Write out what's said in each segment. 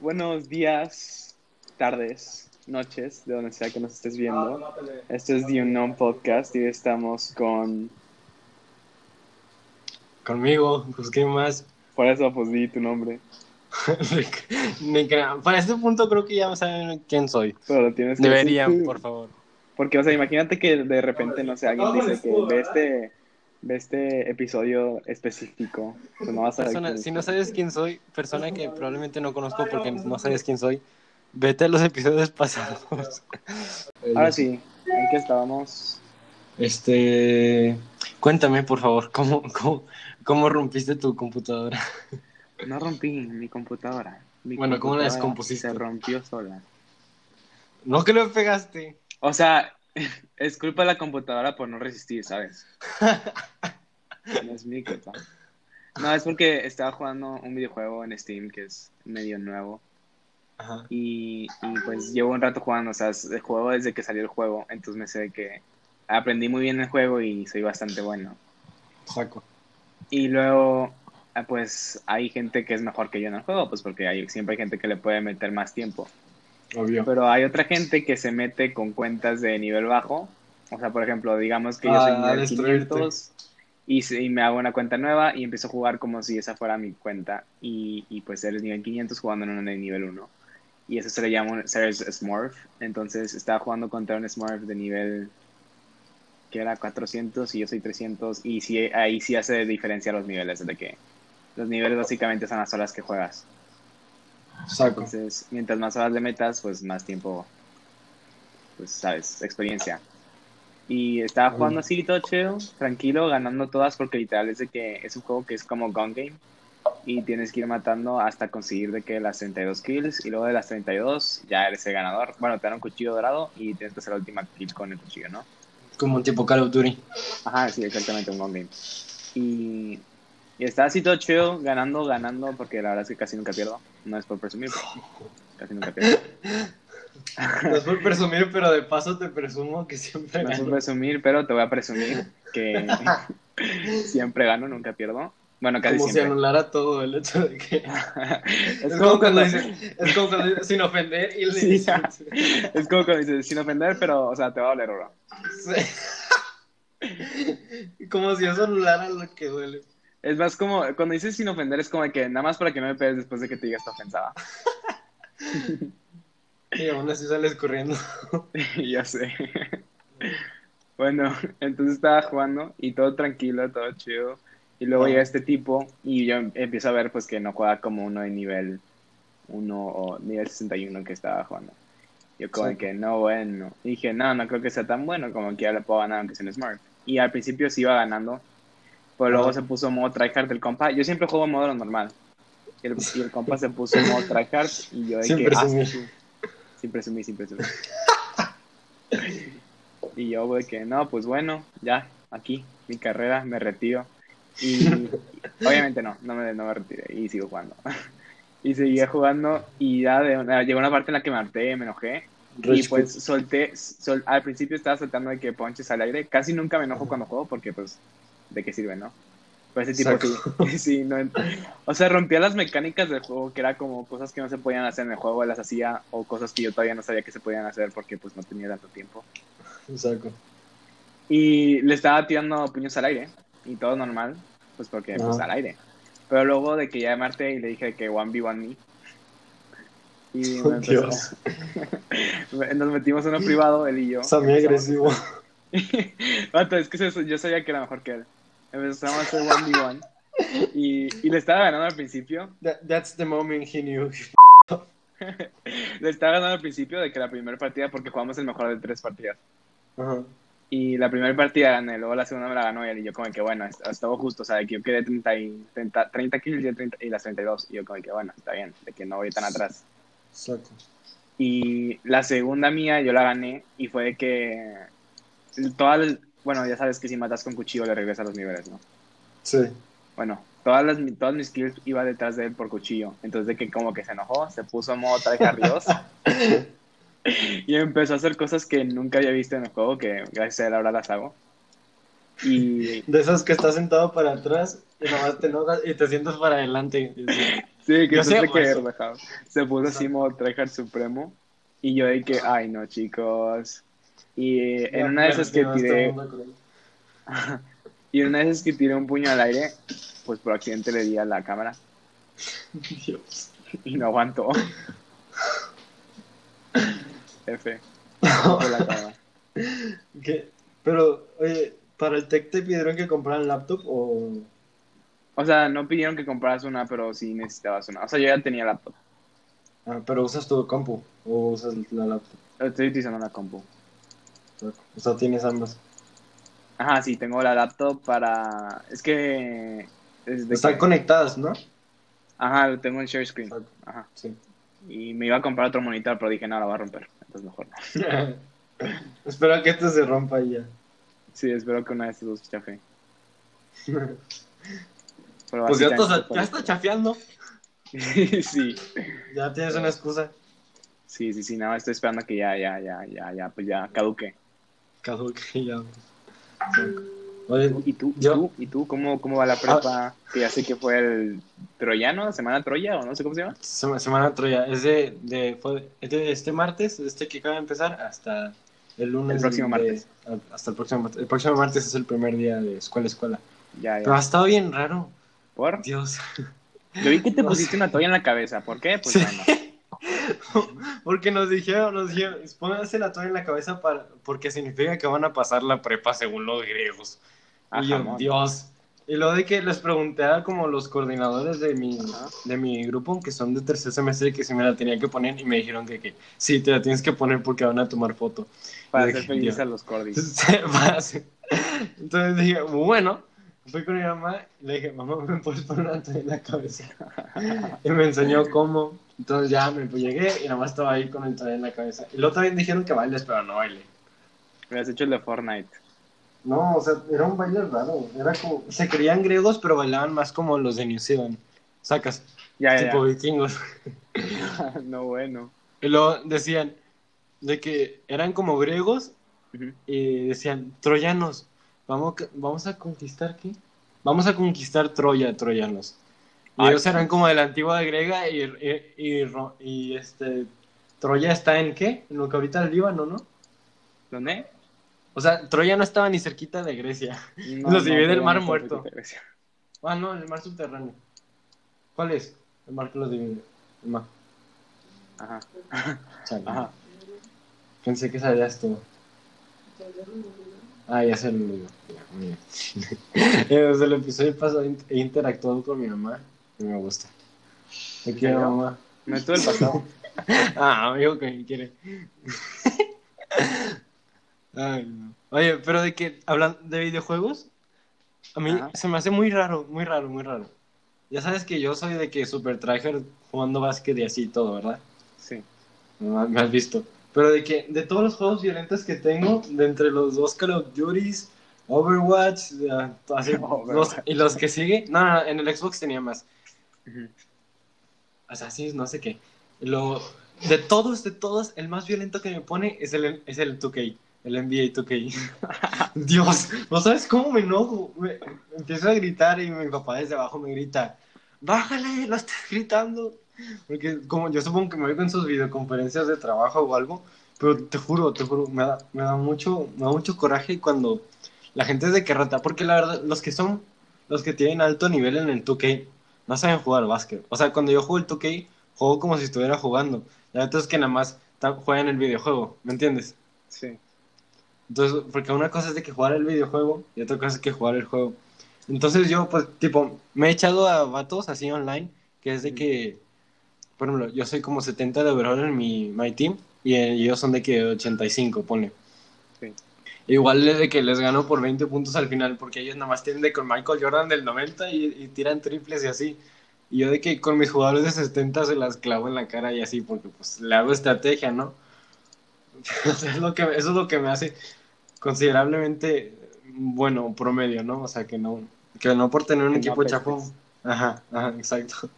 Buenos días, tardes, noches, de donde sea que nos estés viendo. Esto es The Unknown Podcast y estamos con... Conmigo, pues qué más. Por eso, pues di tu nombre. Para este punto creo que ya saben quién soy. Pero lo tienes que Deberían, decir por favor. Porque, o sea, imagínate que de repente, no sé, alguien dice que ve este, ve este episodio específico. Pues no vas a saber Persona- quién si no sabes quién soy, persona que probablemente no conozco porque no sabes quién soy, vete a los episodios pasados. Ahora sí, ¿en qué estábamos? Este. Cuéntame, por favor, ¿cómo, cómo, cómo rompiste tu computadora? No rompí mi computadora. Mi Bueno, ¿cómo la computadora descompusiste? Se rompió sola. No que lo pegaste. O sea, es culpa de la computadora por no resistir, ¿sabes? No es mi culpa. No, es porque estaba jugando un videojuego en Steam que es medio nuevo. Ajá. Y, y, pues llevo un rato jugando, o sea, el juego desde que salió el juego, entonces me sé que aprendí muy bien el juego y soy bastante bueno. Saco. Y luego, ah, pues hay gente que es mejor que yo en el juego, pues porque hay, siempre hay gente que le puede meter más tiempo. Obvio. Pero hay otra gente que se mete con cuentas de nivel bajo. O sea, por ejemplo, digamos que yo soy Ah, a nivel destruirte. 500 y, y me hago una cuenta nueva y empiezo a jugar como si esa fuera mi cuenta. Y, y pues eres nivel 500 jugando en una de nivel 1. Y eso se le llama un ser Smurf. Entonces estaba jugando contra un Smurf de nivel que era 400 y yo soy 300. Y sí, ahí sí hace diferencia los niveles, de que los niveles básicamente son las horas que juegas. Saco. Entonces, mientras más horas le metas, pues más tiempo, pues sabes, experiencia. Y estaba jugando así todo chido, tranquilo, ganando todas porque literal es de que es un juego que es como gun game y tienes que ir matando hasta conseguir de que las 32 kills y luego de las 32 ya eres el ganador. Bueno, te dan un cuchillo dorado y tienes que hacer la última kill con el cuchillo, ¿no? Como un tipo Call of Duty. Ajá, sí, exactamente, un gun game. Y, y estaba así todo chido, ganando, ganando, porque la verdad es que casi nunca pierdo. No es por presumir, pero casi nunca pierdo. No es por presumir, pero de paso te presumo que siempre No es por gano. presumir, pero te voy a presumir que siempre gano, nunca pierdo. Bueno, casi Como si siempre. anulara todo el hecho de que. es, Es como cuando dices, es como cuando dices sin ofender y Sí, es como cuando dices, sin ofender, pero, o sea, te va a doler, bro. Sí. Como si eso anulara lo que duele. Es más como, cuando dices sin ofender, es como de que nada más para que no me pegues después de que te diga esta ofensada. Y aún así sales corriendo. ya sé. bueno, entonces estaba jugando y todo tranquilo, todo chido. Y luego Ah. llega este tipo y yo empiezo a ver pues que no juega como uno de nivel 1 o nivel 61 que estaba jugando. Yo como Sí. que no, bueno. Y dije, no, no creo que sea tan bueno como que ya le puedo ganar aunque sea un Smart. Y al principio sí iba ganando, pero luego se puso modo tryhard del compa. Yo siempre juego en modo normal. Y el, y el compa se puso modo tryhard y yo de Sin que... ah, sí, sin presumir, sin presumir. y yo de que, no, pues bueno, ya, aquí, mi carrera, me retiro. Y obviamente no, no me, no me retiré y sigo jugando. y seguía jugando y ya de una- llegó una parte en la que me harté, me enojé. Y pues solté, sol- al principio estaba soltando de que ponches al aire. Casi nunca me enojo cuando juego porque pues, ¿de qué sirve, no? Pues ese tipo sí, sí, no, o sea, rompía las mecánicas del juego, que era como cosas que no se podían hacer en el juego, las hacía, o cosas que yo todavía no sabía que se podían hacer porque pues no tenía tanto tiempo. Saco. Y le estaba tirando puños al aire, y todo normal, pues porque pues al aire. Pero luego de que ya llamarte y le dije que 1v1 me. Y me empezó- Dios. nos metimos en uno privado, él y yo. Está muy Empezamos- agresivo. Vato, es que yo sabía que era mejor que él. Empezamos a hacer 1v1. Y, y le estaba ganando al principio. That- that's the moment he knew. Le estaba ganando al principio de que la primera partida, porque jugamos el mejor de tres partidas. Ajá. Y la primera partida gané, luego la segunda me la ganó él. Y yo, como que bueno, est- estuvo justo. O sea, de que yo quedé 30, y, 30, 30 kills y, el 30 y las 32. Y yo, como que bueno, está bien, de que no voy tan atrás. Saco. Y la segunda mía yo la gané y fue de que. Todas, bueno, ya sabes que si matas con cuchillo le regresas los niveles, ¿no? Sí. Bueno, todas, las, todas mis kills iba detrás de él por cuchillo. Entonces, de que como que se enojó, se puso en modo tryhard Dios. y empezó a hacer cosas que nunca había visto en el juego, que gracias a él ahora las hago. Y De esas que estás sentado para atrás y nomás te enojas y te sientas para adelante. Sí, que sé, que relajado. Se puso así modo tryhard supremo. Y yo de que, ay no, chicos. Y eh, en una de esas que tiré, y en una de esas que tiré un puño al aire, pues por accidente le di a la cámara Dios. y no aguantó. F. Por la cámara. ¿Qué? Pero, oye, ¿para el tech te pidieron que compraran laptop o...? O sea, no pidieron que compraras una, pero sí necesitabas una. O sea, yo ya tenía laptop. Ah, pero usas tu compu o usas la laptop. Estoy utilizando la compu. O sea, tienes ambas. Ajá, sí, tengo la laptop para... Es que... Están que- conectadas, ¿no? Ajá, lo tengo en share screen. Ajá. Sí. Y me iba a comprar otro monitor, pero dije, no, lo voy a romper. Entonces mejor no. Espero que esto se rompa y ya. Sí, espero que una de estas dos chafe. Pues ya, estás- ya está chafeando. sí, Ya tienes una excusa. sí, sí, sí, nada estoy esperando que ya, ya, ya, ya, ya, pues ya caduque. Caduque ya. Oye, ¿Y tú? ¿Y Yo- tú? ¿Y tú? ¿Cómo, cómo va la prepa? Que ya sé que fue el Troyano, Semana Troya, o no sé cómo se llama. Sema- Semana Troya, es de, de, fue es de este martes, este que acaba de empezar, hasta el lunes. El próximo de- martes. hasta el próximo martes. El próximo martes es el primer día de escuela escuela. Ya, Pero ya. ha estado bien raro. ¿Por? Dios. Yo vi que te pusiste una toalla en la cabeza. ¿Por qué? Pues Sí. Porque nos dijeron, nos dijeron, pónganse la toalla en la cabeza para, porque significa que van a pasar la prepa según los griegos. Ah, y yo, jamón. Dios. Y lo de que les pregunté a como los coordinadores de mi, Ajá. de mi grupo, que son de tercer semestre, que si me la tenía que poner, y me dijeron que, que sí, te la tienes que poner porque van a tomar foto. Para hacer Dios. a los cordis. Entonces dije, bueno, fui con mi mamá y le dije, mamá, ¿me puedes poner una toalla en la cabeza? Y me enseñó cómo. Entonces ya me pues, llegué y nada más estaba ahí con el toalla en la cabeza. Y luego también dijeron que bailes, pero no baile. Me has hecho el de Fortnite. No, o sea, era un baile raro. Era como, se creían griegos, pero bailaban más como los de New Zealand. Sacas, Ya, ya, tipo vikingos. ya. no, bueno. Y luego decían de que eran como griegos y decían, troyanos, vamos, a- vamos a conquistar qué? Vamos a conquistar Troya, troyanos. Y ellos eran como de la antigua griega y, y, y este, Troya está en qué? En lo que ahorita es Líbano, ¿no? ¿Dónde? O sea, Troya no estaba ni cerquita de Grecia. No, Los divide el pero Mar no Muerto. Ah, no, el mar subterráneo. ¿Cuál es? El mar que los divide. El mar. Ajá. Chale. Ajá. Pensé que sabías tú. Ah, ya se lo digo. Ya, Desde el episodio pasado he interactuado con mi mamá me gusta. Te quiero, mamá. No estuve el pasado. Ah, amigo que me quiere. Ay, no. Oye, pero de que hablan de videojuegos, a mí Ajá. se me hace muy raro, muy raro, muy raro. Ya sabes que yo soy de que super tryhard jugando básquet y así y todo, ¿verdad? Sí. No, me has visto. Pero de que de todos los juegos violentos que tengo, de entre los dos Call of Duties, Overwatch, así, Overwatch. los- y los que sigue, no, no, no, en el Xbox tenía más. Assassin's, no sé qué. Lo, de todos, de todos, el más violento que me pone es el, es el 2K, el NBA 2K. Dios, ¿no sabes cómo me enojo? Me- empiezo a gritar y mi papá desde abajo me grita, bájale, lo estás gritando. Porque como yo supongo que me oigo en sus videoconferencias de trabajo o algo, pero te juro, te juro, me da, me da mucho, me da mucho coraje cuando la gente es de que rata, porque la verdad, los que son, los que tienen alto nivel en el 2K, no saben jugar básquet. O sea, cuando yo juego el 2K, juego como si estuviera jugando. Y otros que nada más juegan el videojuego, ¿me entiendes? Sí. Entonces, porque una cosa es de que jugar el videojuego y otra cosa es que jugar el juego. Entonces yo, pues, tipo, me he echado a vatos así online, que es de que, por ejemplo, yo soy como 70 de overall en mi my team y eh, ellos son de que 85, pone. Igual de que les gano por 20 puntos al final, porque ellos nada más tienen de con Michael Jordan del 90 y, y tiran triples y así. Y yo de que con mis jugadores de 70 se las clavo en la cara y así, porque pues le hago estrategia, ¿no? O sea, es lo que, eso es lo que me hace considerablemente bueno, promedio, ¿no? O sea, que no, que no por tener un no equipo chapón. Ajá, ajá, exacto.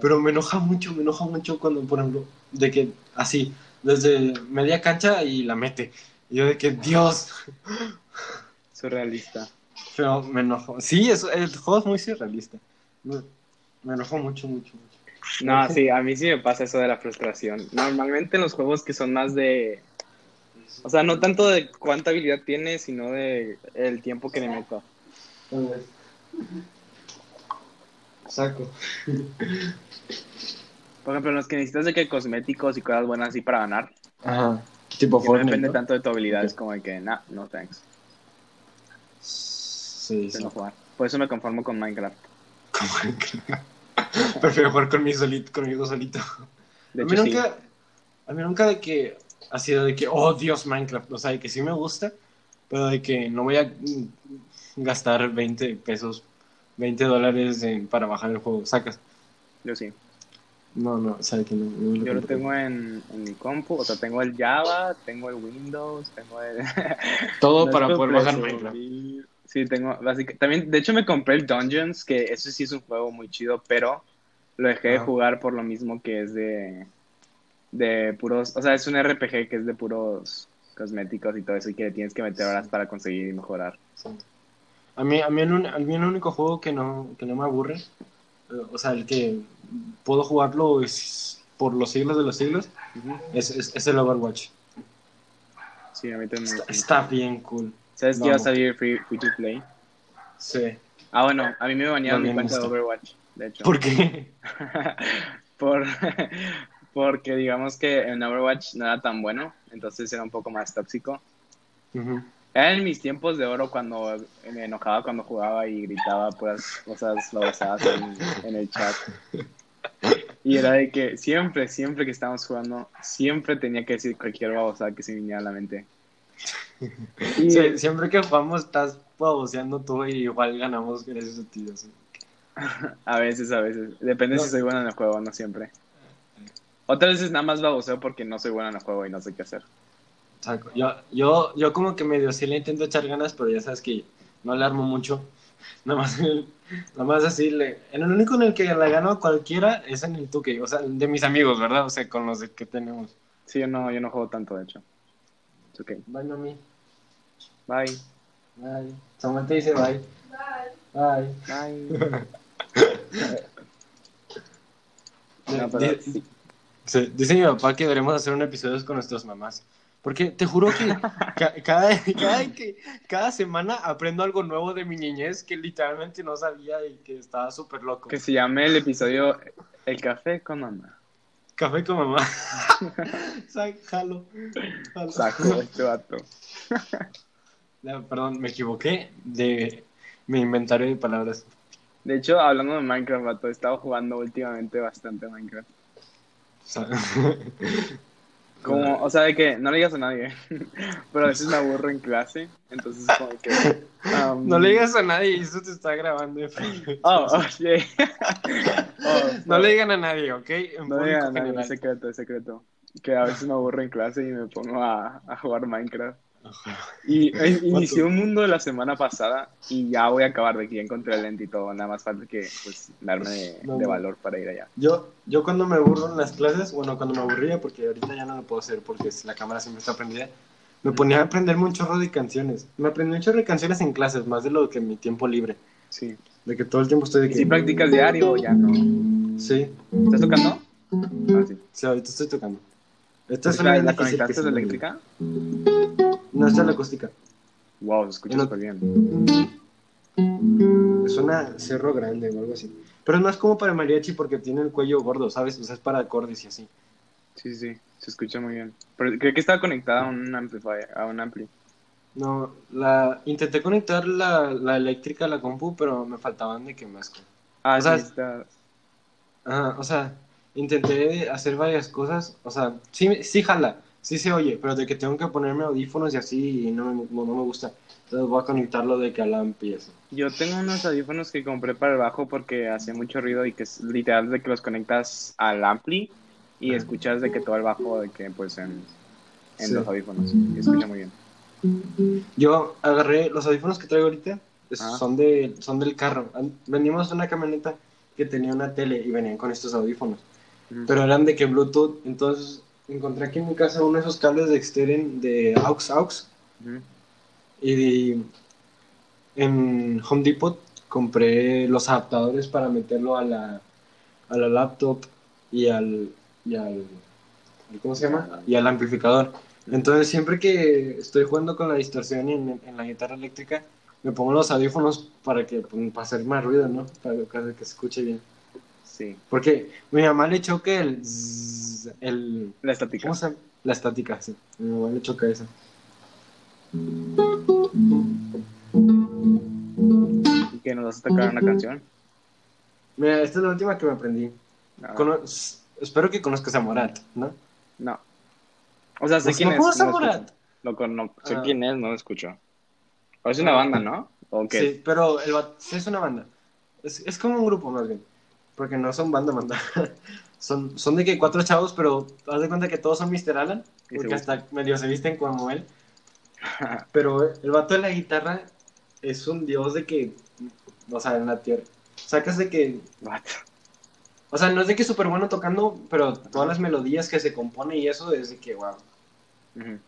Pero me enoja mucho, me enoja mucho cuando, por ejemplo, de que así, desde media cancha y la mete. Y yo de que, Dios, Surrealista. pero me enojo. Sí, es, el juego es muy surrealista. Me, me enojó mucho, mucho, mucho. No, sí, a mí sí me pasa eso de la frustración. Normalmente en los juegos que son más de... O sea, no tanto de cuánta habilidad tiene, sino de el tiempo que le meto. Saco. Por ejemplo, en los que necesitas de que cosméticos y cosas buenas así para ganar. Ajá. Tipo Que no Fortnite. depende ¿no? tanto de tu habilidad, es como de que, nah, no thanks. Sí, sí. Que jugar. Por eso me conformo con Minecraft. Como que- Prefiero jugar conmigo solito, conmigo solito. De a mí hecho, sí. nunca, a mí nunca de que ha sido de que, oh Dios, Minecraft. O sea, de que sí me gusta, pero de que no voy a gastar 20 pesos, 20 dólares para bajar el juego. Sacas. Yo sí. No, no, o sea, que no. Yo lo tengo en, en mi compu, o sea, tengo el Java, tengo el Windows, tengo el... Todo No para poder bajar. Minecraft. Sí, tengo, básicamente, también, de hecho me compré el Dungeons, que eso sí es un juego muy chido, pero lo dejé de Ah. jugar por lo mismo que es de, de puros, o sea, es un RPG que es de puros cosméticos y todo eso, y que le tienes que meter horas para conseguir y mejorar. Sí. A mí, a mí, el, un- a mí el único juego que no, que no me aburre, o sea, el que puedo jugarlo es por los siglos de los siglos, es, es, es el Overwatch. Sí, a mí también. Está, está bien cool. ¿Sabes que iba a salir free, free to play? Sí. Ah, bueno, a mí me banearon mi cuenta de. Overwatch, de hecho. ¿Por qué? Por, porque digamos que en Overwatch no era tan bueno, entonces era un poco más tóxico. Era en mis tiempos de oro cuando me enojaba cuando jugaba y gritaba pues cosas babosadas en, en el chat. Y era de que siempre, siempre que estábamos jugando, siempre tenía que decir cualquier babosada que se viniera a la mente. Y Sí, siempre que jugamos estás baboseando tú y igual ganamos gracias a ti. así. a veces, a veces. Depende No. si soy bueno en el juego, no siempre. Otras veces nada más baboseo porque no soy bueno en el juego y no sé qué hacer. Yo, yo, yo como que medio sí le intento echar ganas, pero ya sabes que no le armo mucho. Nada más, nada más así. Le, en el único en el que le gano a cualquiera es en el Tuque. O sea, de mis amigos, ¿verdad? O sea, con los que tenemos. Sí, yo no, yo no juego tanto, de hecho. Ok. Bye, mami. Bye. Bye. Samuel te dice bye. Bye. Bye. No, pero. Sí, dice mi papá que deberemos hacer un episodio con nuestras mamás. Porque te juro que ca- cada, cada, que, cada semana aprendo algo nuevo de mi niñez que literalmente no sabía y que estaba súper loco. Que se llame el episodio El café con mamá. Café con mamá. Jalo. jalo. Saco este vato. Perdón, me equivoqué de mi inventario de palabras. De hecho, hablando de Minecraft, vato, he estado jugando últimamente bastante Minecraft. Como, o sea, de que no le digas a nadie, pero a veces me aburro en clase, entonces como que... um, No le digas a nadie, eso te está grabando. Oh, oh, shit. Oh, No le digan a nadie, ¿ok? En No público digan nada, general. es secreto, es secreto. Que a veces me aburro en clase y me pongo a, a jugar Minecraft. Y eh, inicié un mundo la semana pasada y ya voy a acabar de aquí, encontré el lente y todo, nada más falta que pues darme de, No, de valor para ir allá. Yo, yo cuando me aburro en las clases, bueno, cuando me aburría, porque ahorita ya no lo puedo hacer porque la cámara siempre está prendida, me ponía a aprenderme un chorro de canciones. Me aprendí un chorro de canciones en clases, más de lo que en mi tiempo libre. Sí. De que todo el tiempo estoy de ¿Y que... si practicas diario o ya no? Sí, ¿Estás tocando? Ah, sí. sí, ahorita estoy tocando. Esta es ¿La, una la conectaste eléctrica? olvidó. No, esta es la acústica. Wow, se escucha súper bien. Es una cerro grande o algo así. Pero es más como para mariachi porque tiene el cuello gordo, ¿sabes? O sea, es para acordes y así. Sí, sí, sí, se escucha muy bien. Pero creo que estaba conectada a un amplifier, a un ampli. No, la intenté conectar la, la eléctrica a la compu, pero me faltaban de que más. Ah, O sea, sí, está... Ajá, o sea, intenté hacer varias cosas, o sea, sí, sí jala, sí se oye, pero de que tengo que ponerme audífonos y así y no me, no, no me gusta. Entonces voy a conectarlo de que al amp y eso. Yo tengo unos audífonos que compré para el bajo porque hacía mucho ruido y que es literal de que los conectas al ampli y escuchas de que todo el bajo de que pues en, en Sí. los audífonos. Y escucha muy bien. Yo agarré los audífonos que traigo ahorita, Ah. son, de, son del carro. De una camioneta que tenía una tele y venían con estos audífonos, pero eran de que Bluetooth, entonces encontré aquí en mi casa uno de esos cables de exteren de aux aux y en Home Depot compré los adaptadores para meterlo a la, a la laptop y al, y al, ¿cómo se llama? Y al amplificador. Entonces siempre que estoy jugando con la distorsión en, en la guitarra eléctrica, me pongo los audífonos para que pues, para hacer más ruido, ¿no? Para que, se escuche bien. Sí, Porque mi mamá le choca el, zzz, el la estática. La estática, sí. Mi mamá le choca eso. ¿Y que nos vas a tocar una canción? Mira, esta es la última que me aprendí. Ah, Cono- espero que conozcas a Morat, ¿no? no. O sea, sé Pues, quién ¿no es. a no lo Morat? no- sé Ah. quién es, no lo escucho. O es una banda, ¿no? ¿O qué? Sí, pero el sí es una banda. Es, es como un grupo más bien. Porque no son banda, banda. son, son de que cuatro chavos, pero haz de cuenta que todos son Mr. Alan. Porque hasta medio se visten como él. Pero el vato de la guitarra es un dios de que. O sea, en la tierra. Sacas de que. What? O sea, no es de que es súper bueno tocando, pero todas las melodías que se compone y eso es de que, wow. Ujú.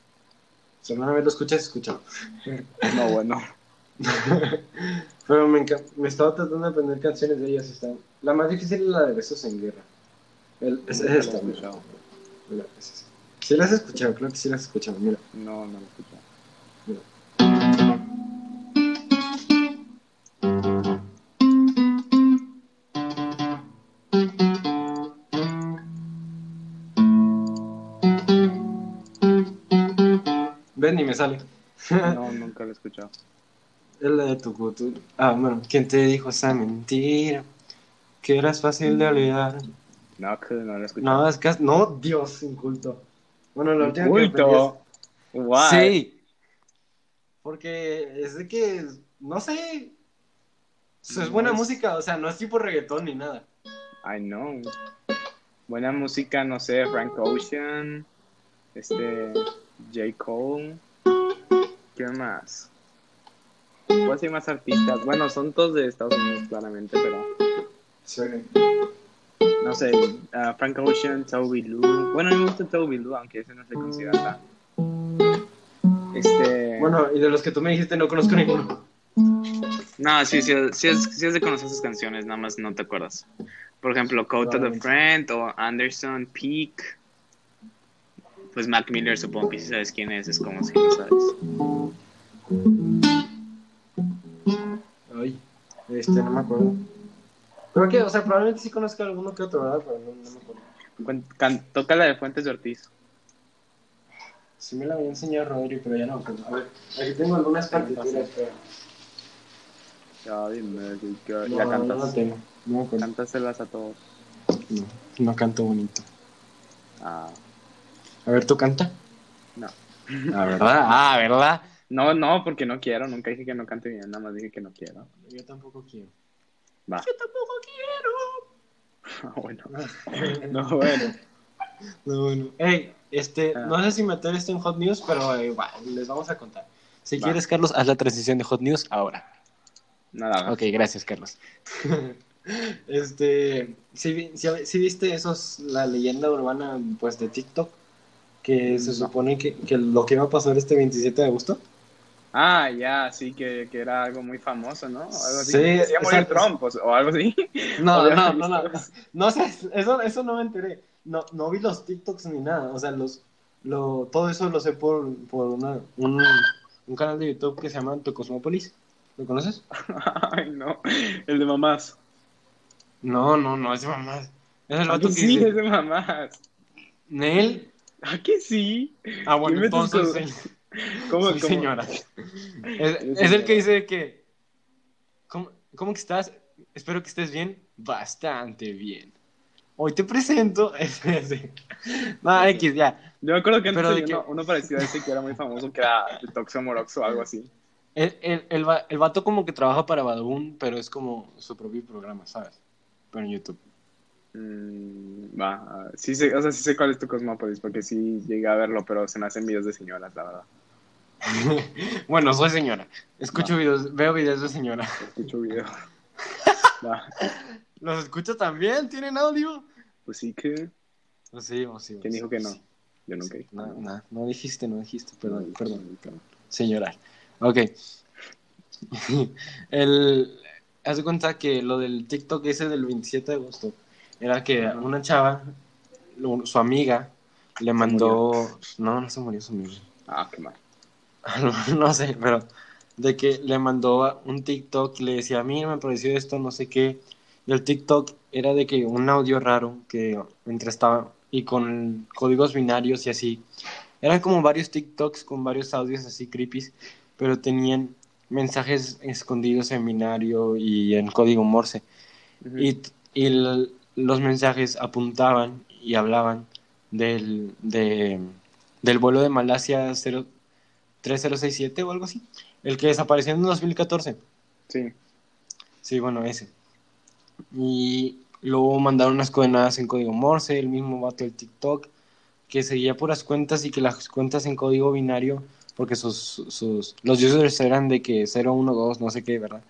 Si alguna vez lo escuchas, escucha. No, bueno. Pero me, me estaba tratando de aprender canciones de ellas. y Está... La más difícil es la de Besos en Guerra. El, es, es esta, mira. Mira, es esa. Sí las has escuchado, creo que sí las has escuchado. Mira. No, no lo escucho. Ven, ni me sale. No, nunca lo he escuchado. Es la de tu cultura. Ah, bueno. ¿Quién te dijo esa mentira? Que eras fácil de olvidar. No, que no lo he escuchado. No, es que... No, Dios, inculto. Bueno, la última que aprendí Culto. es- Why? Sí. Porque es de que, no sé. es buena No es- música, o sea, no es tipo reggaetón ni nada. I know. Buena música, no sé, Frank Ocean, este, J. Cole. ¿Qué más? ¿Cuáles hay más artistas? Bueno, son todos de Estados Unidos, claramente, pero Sí. No sé, ah, Frank Ocean, Toby Lou. Bueno, a mí me gusta Toby Lou, aunque ese no se considera tan. Este. Bueno, y de los que tú me dijiste no conozco ninguno. No, sí, sí, sí, es, sí es de conocer sus canciones, nada más no te acuerdas. Por ejemplo, Code to the. Friend o Anderson Peak. Pues Mac Miller, supongo que si sabes quién es, es como si no sabes. Ay, este, no me acuerdo. Creo que, o sea, probablemente sí conozco alguno que otro, ¿verdad? Pero no, no me acuerdo. Can- Toca la de Fuentes de Ortiz. Sí me la había enseñado Rodri, pero ya no acuerdo. A ver, aquí tengo algunas partituras, pero... Ya, dime, que- No, ya no, cantas. no la tengo. No. Cántaselas a todos. No, no canto bonito. Ah, A ver, ¿tú canta? no. Ah, ¿verdad? Ah, ¿verdad? No, no, porque no quiero. Nunca dije que no cante bien, nada más dije que no quiero. Yo tampoco quiero. Va. Yo tampoco Ah, bueno. quiero. No, bueno. No, bueno. Ey, este, Ah. no sé si meter esto en Hot News, pero eh, va, les vamos a contar. Si Va. quieres, Carlos, haz la transición de Hot News ahora. Nada. Ok, gracias, Carlos. este, si, viste esos, la leyenda urbana, pues, de TikTok, que se No. supone que, que lo que iba a pasar este 27 de agosto. Ah, ya, sí, que, que era algo muy famoso, ¿no? Algo así. Sí, Que se iba a morir. Trump o, o algo así. No, no, no, no, visto. no sé, eso, eso no me enteré. No, no vi los TikToks ni nada, o sea, los, lo, todo eso lo sé por, por una, un, un canal de YouTube que se llama Tu Cosmópolis. ¿Lo conoces? Ay, no. El de mamás. No, no, no, es de mamás. Es el ¿A vato que sí, dice, es de mamás. Nel. ¿A que sí? Ah, bueno, entonces ¿Cómo, soy cómo? señora. Es, el que dice que, ¿cómo, ¿cómo que estás? Espero que estés bien. Bastante bien. Hoy te presento. ese, ese. No, X, ya. Yo me acuerdo que antes había uno, que- uno parecido a ese que era muy famoso, que era de Toxo Moroxo o algo así. El, el, el, el vato como que trabaja para Badabun, pero es como su propio programa, ¿sabes? Pero en YouTube. Mm, va, sí sé, o sea, sí sé cuál es tu Cosmópolis, porque sí llegué a verlo, pero se me hacen videos de señoras, la verdad. bueno, soy señora. Escucho videos, veo videos de señora. Escucho video. Va, ¿Los escucho también? ¿Tienen audio? pues sí que... Pues sí, pues sí. ¿Quién sí, dijo que pues no? sí. Yo nunca dije. No, no, no dijiste, no dijiste, perdón, No, perdón. perdón. Señora. Ok. El, haz de cuenta que lo del TikTok ese del 27 de agosto era que una chava, su amiga, le mandó... No, no se murió su amiga. Ah, qué mal. no sé, pero de que le mandó un TikTok le decía, mira, me pareció esto, no sé qué. Y el TikTok era de que un audio raro que entre estaba y con códigos binarios y así. Eran como varios TikToks con varios audios así creepy, pero tenían mensajes escondidos en binario y en código Morse. Y, y el- los mensajes apuntaban y hablaban del, de- del vuelo de Malasia 0 3067 o algo así. El que desapareció en 2014. Sí. Sí, bueno, ese. Y luego mandaron unas coordenadas en código Morse, el mismo vato del TikTok, que seguía puras cuentas y que las cuentas en código binario, porque sus, sus, los users eran de que 0, 1, 2, no sé qué, ¿verdad?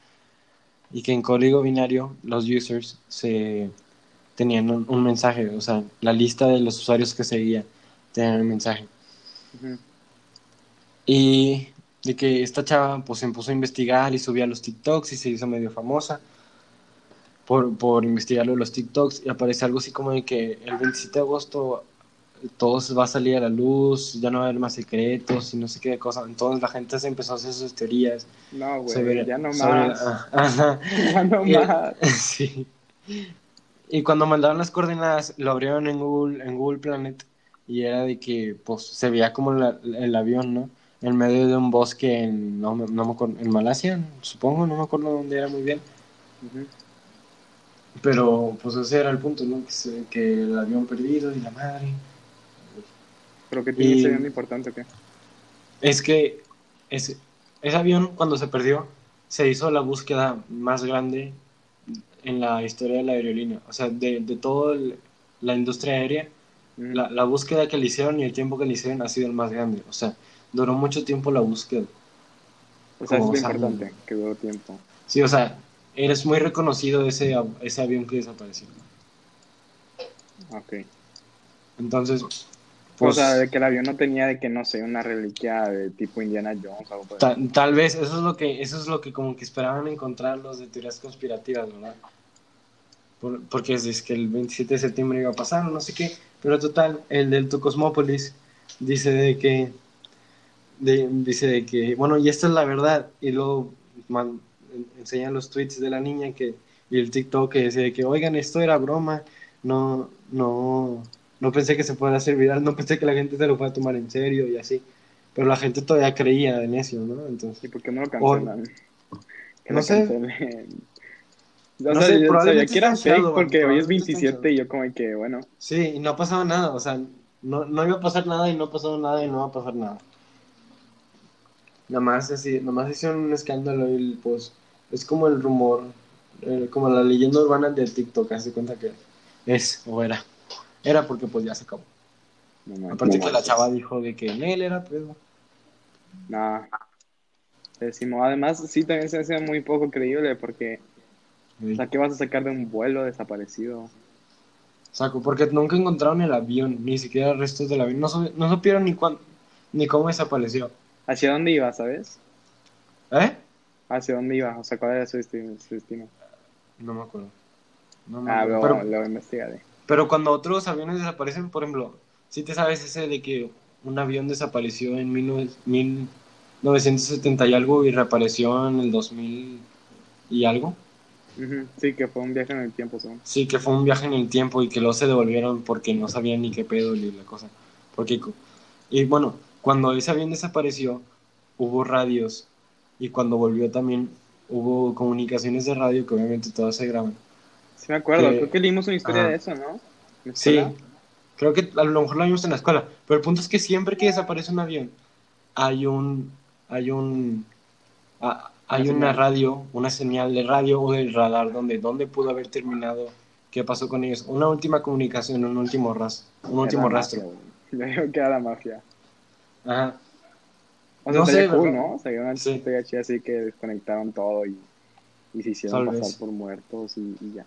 Y que en código binario los users se tenían un, un mensaje, o sea, la lista de los usuarios que seguía tenían un mensaje. Ujú. Y de que esta chava pues se puso a investigar y subía los TikToks y se hizo medio famosa por, por investigar lo de los TikToks y aparece algo así como de que el 27 de agosto todo va a salir a la luz, ya no va a haber más secretos y no sé qué cosa. Entonces la gente se empezó a hacer sus teorías. No, güey, ya no sobre- más. ah. Ya no Y- más. sí. Y cuando mandaron las coordenadas, lo abrieron en Google, en Google Planet y era de que pues se veía como la- el avión, ¿no? En medio de un bosque en, no, no me acuerdo, en Malasia, supongo, no me acuerdo dónde era muy bien. Pero pues ese era el punto, ¿no? Que, se- que el avión perdido y la madre. ¿Pero qué tiene ese avión importante o qué? Es que ese, ese avión cuando se perdió se hizo la búsqueda más grande en la historia de la aerolínea. O sea, de, de toda la industria aérea, la, la búsqueda que le hicieron y el tiempo que le hicieron ha sido el más grande. O sea, duró mucho tiempo la búsqueda. O sea, como es lo saben. importante, que duró tiempo. Sí, o sea, eres muy reconocido ese, ese avión que desapareció. Ok. Entonces, o pues, sea, de que el avión no tenía de que, no sé, una reliquia de tipo Indiana Jones o algo ta- tal vez eso es lo que eso es lo que como que esperaban encontrar los de teorías conspirativas, ¿verdad? Por- porque es, es que el 27 de septiembre iba a pasar, no sé qué, pero total, el del Cosmópolis dice de que de- dice de que, bueno, y esta es la verdad, y luego man- enseñan los tweets de la niña que y el TikTok que decía de que, oigan, esto era broma, no, no, no pensé que se fuera a hacer viral, no pensé que la gente se lo fuera a tomar en serio y así, pero la gente todavía creía de necio, ¿no? Entonces, ¿Y por qué no lo cancelan? Que No lo sé. No sé, yo sabía que era en fake porque hoy es probablemente está en 27 y yo como que, bueno, sí, y no ha pasado nada, o sea, no, no iba a pasar nada y no ha pasado nada y no va a pasar nada. Nada más así, nada más hicieron un escándalo y pues es como el rumor, eh, como la leyenda urbana del TikTok, hace cuenta que es o era. Era porque pues ya se acabó. no. Aparte que la chava dijo de que en él era pedo. Nah. Pésimo. Además, sí, también se hace muy poco creíble porque, o sea, ¿qué vas a sacar de un vuelo desaparecido? Saco, porque nunca encontraron el avión, ni siquiera restos del avión. No, no supieron ni cuándo, ni cómo desapareció. ¿Hacia dónde iba, sabes? ¿Eh? ¿Hacia dónde iba? O sea, ¿cuál era su destino? su destino? No me acuerdo. No me Ah, acuerdo. luego, Pero, luego investigaré. Pero cuando otros aviones desaparecen, por ejemplo, si te sabes ese de que un avión desapareció en 19 1970 y algo y reapareció en el 2000 y algo. Sí, que fue un viaje en el tiempo, según. Sí, que fue un viaje en el tiempo y que luego se devolvieron porque no sabían ni qué pedo ni la cosa. Porque, y bueno, cuando ese avión desapareció, hubo radios y cuando volvió también hubo comunicaciones de radio que obviamente todas se graban. Sí, me acuerdo. Que- Creo que leímos una historia de eso, ¿no? ¿En la Sí, creo que a lo mejor lo vimos en la escuela, pero el punto es que siempre que desaparece un avión, hay un, hay un, hay Una radio, una señal de radio o del radar donde, donde pudo haber terminado, qué pasó con ellos, una última comunicación, un último ras, un último rastro. Yo digo que era la mafia. Ajá. O sea, No sé, cool. ¿no? O sea, una Sí. así que desconectaron todo y, y se hicieron Tal pasar vez. por muertos y, y ya.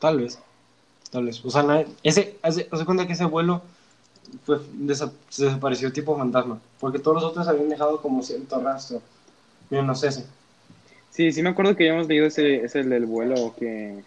Tal vez, tal vez. O sea, nadie- ese, hace, hace cuenta que ese vuelo se desapareció tipo fantasma, porque todos los otros habían dejado como cierto rastro, menos ese. Sí, sí me acuerdo que habíamos leído ese, ese del vuelo que,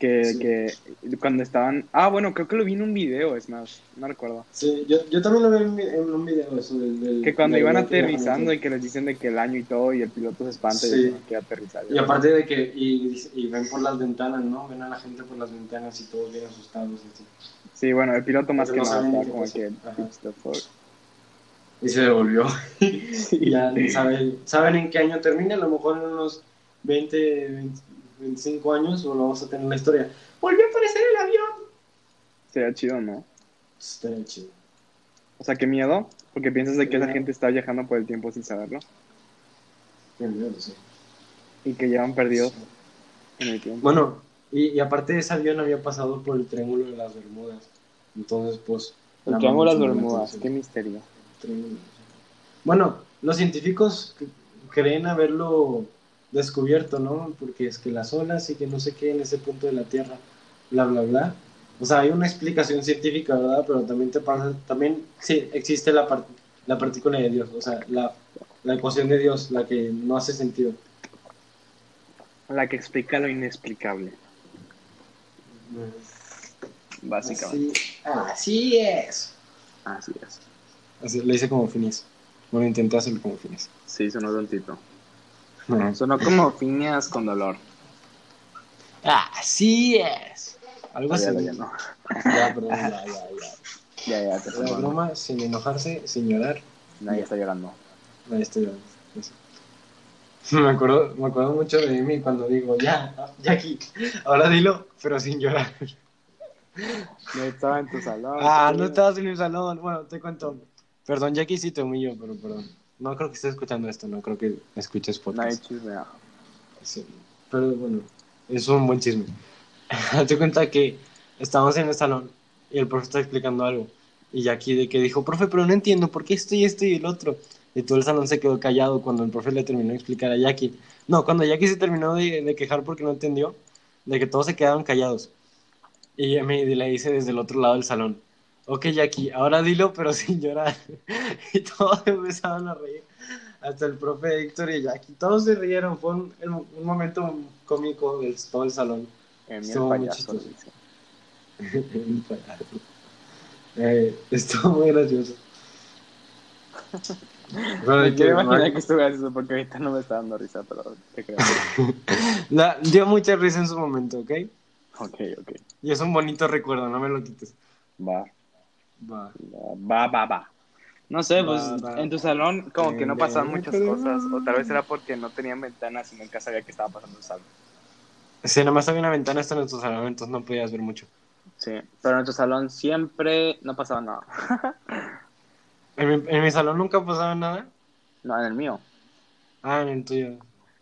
Que, Sí. que cuando estaban... Ah, bueno, creo que lo vi en un video, es más, no recuerdo. Sí, yo, yo también lo vi en, en un video eso del... del- Que cuando del- iban aterrizando y que les dicen de que el año y todo y el piloto se espanta y Sí. que aterrizar. Y aparte de que, y, y ven por las ventanas, ¿no? Ven a la gente por las ventanas y todos bien asustados. así. Sí, bueno, el piloto más Pero que no nada qué como que... Y se devolvió. Y ya saben, saben en qué año termina, a lo mejor en unos 20, 20, 25 años, o lo vamos a tener la historia. ¡Volvió a aparecer el avión! Sería chido, ¿no? Estaría chido. O sea, qué miedo, porque piensas de que esa Sí. gente está viajando por el tiempo sin saberlo Qué miedo, sí. y que llevan perdidos en el tiempo. Bueno, y, y aparte ese avión había pasado por el Triángulo de las Bermudas. Entonces, pues... el Triángulo de las Bermudas, qué misterio. Bueno, los científicos creen haberlo descubierto, ¿no? Porque es que las olas y que no sé qué en ese punto de la Tierra, bla, bla, bla. O sea, hay una explicación científica, ¿verdad? Pero también te pasa, también sí, existe la, par- la partícula de Dios, o sea, la, la ecuación de Dios, la que no hace sentido. La que explica lo inexplicable, básicamente. Así, así es. Así es. Así, le hice como Phineas. Bueno, intenté hacerlo como Phineas. Sí, sonó tontito. Sonó como Phineas con dolor. Así es. Algo así. Ya, ya, no. Ya, perdón, ya, ya, ya. Ya, ya, te sonó. broma, sin enojarse, sin llorar. Nadie está llorando. Ahí estoy llorando. Me acuerdo, me acuerdo mucho de mí cuando digo, ya, ya aquí. Ahora dilo, pero sin llorar. No estaba en tu salón. Ah, no estabas en el salón. Bueno, te cuento. Perdón, Jackie sí te humillo, pero perdón. No creo que estés escuchando esto, no creo que escuches podcast. chismea. Sí, pero bueno, es un buen chisme. Te cuenta que estábamos en el salón y el profe está explicando algo. Y Jackie de que dijo, profe, pero no entiendo por qué esto y esto y el otro. Y todo el salón se quedó callado cuando el profe le terminó de explicar a Jackie. No, cuando Jackie se terminó de, de quejar porque no entendió, de que todos se quedaron callados. Y me le dice desde el otro lado del salón, ok Jackie, ahora dilo pero sin llorar. y todos empezaron a reír. Hasta el profe Héctor y Jackie, todos se rieron. Fue un, un momento cómico de todo el salón. En el Estuvo muy payaso. dice. eh, estuvo muy gracioso. Pero Me quiero imaginar que estuvieras eso porque ahorita no me está dando risa, pero te creo. La- dio mucha risa en su momento, ¿ok? ok, ok. Y es un bonito recuerdo, no me lo quites. Va, Va. va, va, va. No sé, pues Va, en tu salón como que no pasaban muchas cosas, o tal vez era porque no tenían ventanas y nunca sabía que estaba pasando algo. Sí, nomás había una ventana hasta en tu salón, entonces no podías ver mucho. Sí, pero en tu salón siempre no pasaba nada. En mi, en mi salón nunca pasaba nada. No, en el mío. Ah, en el tuyo.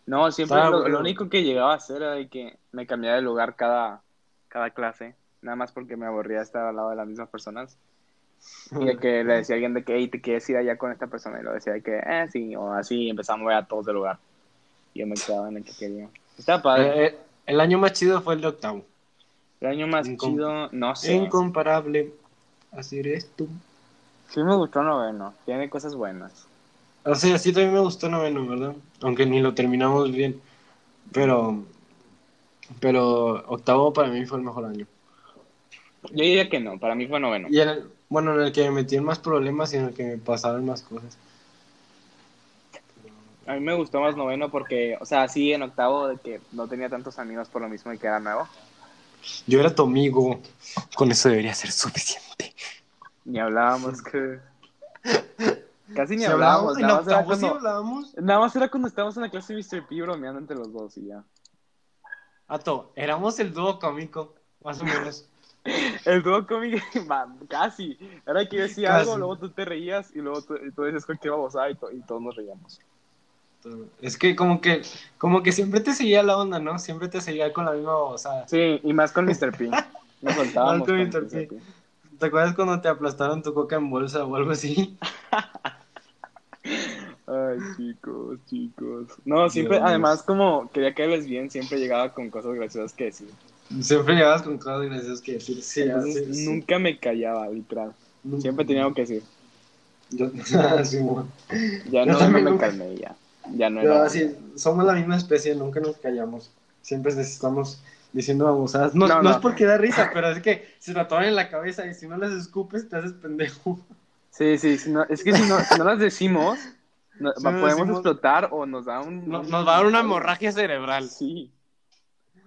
No, siempre Estaba lo, bueno. lo único que llegaba a hacer era de que me cambiaba de lugar cada, cada clase, nada más porque me aburría estar al lado de las mismas personas. Y de que le decía a alguien de que, hey, te quieres ir allá con esta persona, y lo decía de que, eh, sí, o así, y empezaba a mover a todos del lugar. Y yo me quedaba en el que quería. Estaba padre. Eh, eh, el año más chido fue el de octavo. El año más incom- chido, no sé. Incomparable. Así eres tú. Sí me gustó noveno, tiene cosas buenas. O sea, sí también me gustó noveno, ¿verdad? Aunque ni lo terminamos bien. Pero. Pero octavo para mí fue el mejor año. Yo diría que no, para mí fue noveno. Y el, bueno, en el que me metí en más problemas y en el que me pasaron más cosas. A mí me gustó más noveno porque, o sea, sí, en octavo de que no tenía tantos amigos por lo mismo y que era nuevo. Yo era tu amigo. Con eso debería ser suficiente. Ni hablábamos que... Casi ni Si hablábamos, en nada más, era cuando, hablábamos. nada más era cuando estábamos en la clase de Mr. P bromeando entre los dos y ya. Ato, éramos el dúo cómico, más o menos. El dúo cómico, casi. Era que yo decía Casi. algo, luego tú te reías y luego tú, tú decías cualquier babosada y, to- y todos nos reíamos. Es que como que, como que siempre te seguía la onda, ¿no? Siempre te seguía con la misma babosada. Sí, y más con Mr. P. Nos soltábamos Más con con Mr. P. ¿Te acuerdas cuando te aplastaron tu coca en bolsa o algo así? Ay, chicos, chicos. No, siempre, Dios. además, como quería caerles bien, siempre llegaba con cosas graciosas que decir. Siempre llegabas con cosas graciosas que decir. Sí, nunca me callaba, literal. Nunca. Siempre tenía algo que decir. Yo, bueno. Ya no, no me nunca- calmé, ya. Ya no Pero era. así, somos la misma especie, nunca nos callamos. Siempre necesitamos diciendo babosadas. No, No, es porque da risa, pero es que se la toman en la cabeza y si no las escupes te haces pendejo. Sí, sí, si no- es que si no, si no las decimos, no- Si podemos decimos- explotar o nos da un... No- nos va a dar una hemorragia cerebral. Sí.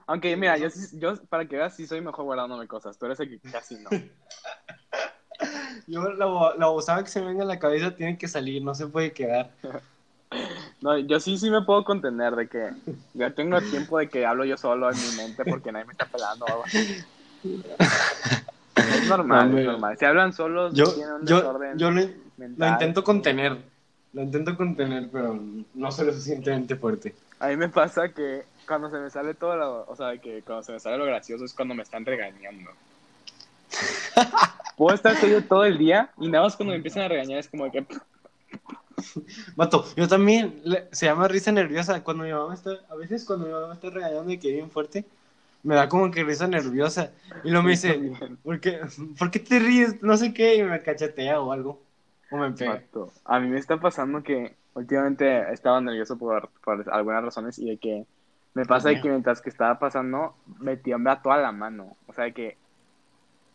Aunque, mira, yo, yo para que veas, sí soy mejor guardándome cosas. Tú eres el que casi no. Yo la, bo- la babosada que se me venga en la cabeza tiene que salir, no se puede quedar. No, yo sí, sí me puedo contener de que ya tengo tiempo de que hablo yo solo en mi mente porque nadie me está pelando. Es normal, Hombre. es normal. Si hablan solos, Yo, tienen un yo, desorden yo lo, intento contener. Lo intento contener, pero no soy lo suficientemente fuerte. A mí me pasa que cuando se me sale todo lo, o sea, que cuando se me sale lo gracioso es cuando me están regañando. Puedo estar serio todo el día y nada más cuando me empiezan a regañar es como que Mato, yo también, le- se llama risa nerviosa. Cuando mi mamá está, a veces cuando mi mamá está regañando y que bien fuerte, me da como que risa nerviosa. Y luego me dice. ¿por qué, ¿por qué te ríes? No sé qué, y me cachetea o algo. O me pega. Vato, A mí me está pasando que últimamente he estado nervioso por, por algunas razones y de que me pasa de que mientras que estaba pasando me tiembla toda la mano. O sea, de que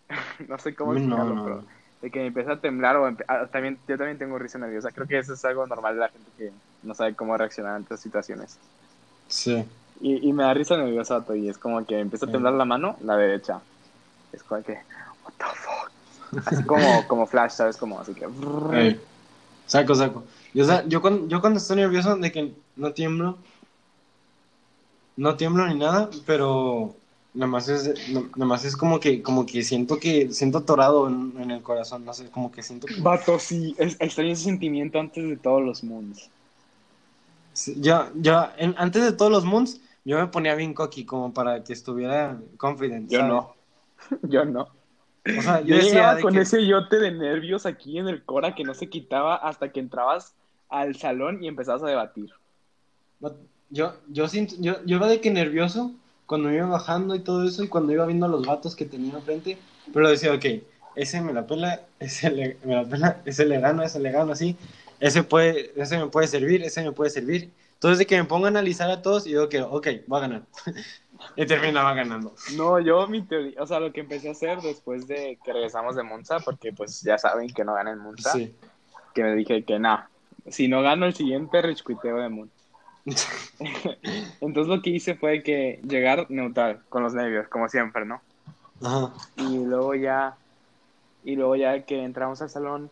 no sé cómo No, explicarlo, no. pero de que me empieza a temblar o empe- ah, también yo también tengo risa nerviosa. Creo que eso es algo normal de la gente que no sabe cómo reaccionar ante estas situaciones. Sí. Y, y me da risa nerviosa, y es como que empieza a temblar la mano, la derecha. Es como que, what the fuck. Así como, como flash, ¿sabes? Como así que... Ey, Saco, saco. Yo, yo, cuando, yo cuando estoy nervioso de que no tiemblo, no tiemblo ni nada, pero nada más es, nada más es como que, como que siento que, siento atorado en, en el corazón, no sé, como que siento que... Vato, sí, es, extraño ese sentimiento antes de todos los moons. Sí, Ya, ya, en- antes de todos los moons, yo me ponía bien cocky como para que estuviera confident. Yo ¿sabes? no. Yo no. O sea, Yo yo decía llegaba de con que- ese yote de nervios aquí en el Cora que no se quitaba hasta que entrabas al salón y empezabas a debatir. Yo, yo, siento, yo, yo iba de que nervioso cuando iba bajando y todo eso y cuando iba viendo a los vatos que tenía enfrente, pero decía, ok, ese me la pela, ese le, me la pela, ese le gano, ese le gano, así, ese, puede, ese me puede servir, ese me puede servir. Entonces de que me pongo a analizar a todos y digo que, ok, va a ganar. y terminaba ganando. No, yo mi teoría, o sea, lo que empecé a hacer después de que regresamos de Monza, porque pues ya saben que no gana en Monza, Sí. que me dije que nada, si no gano el siguiente, rechuiteo de Moon. Entonces lo que hice fue que llegar neutral, con los nervios, como siempre, ¿no? Ajá. Y luego ya, y luego ya que entramos al salón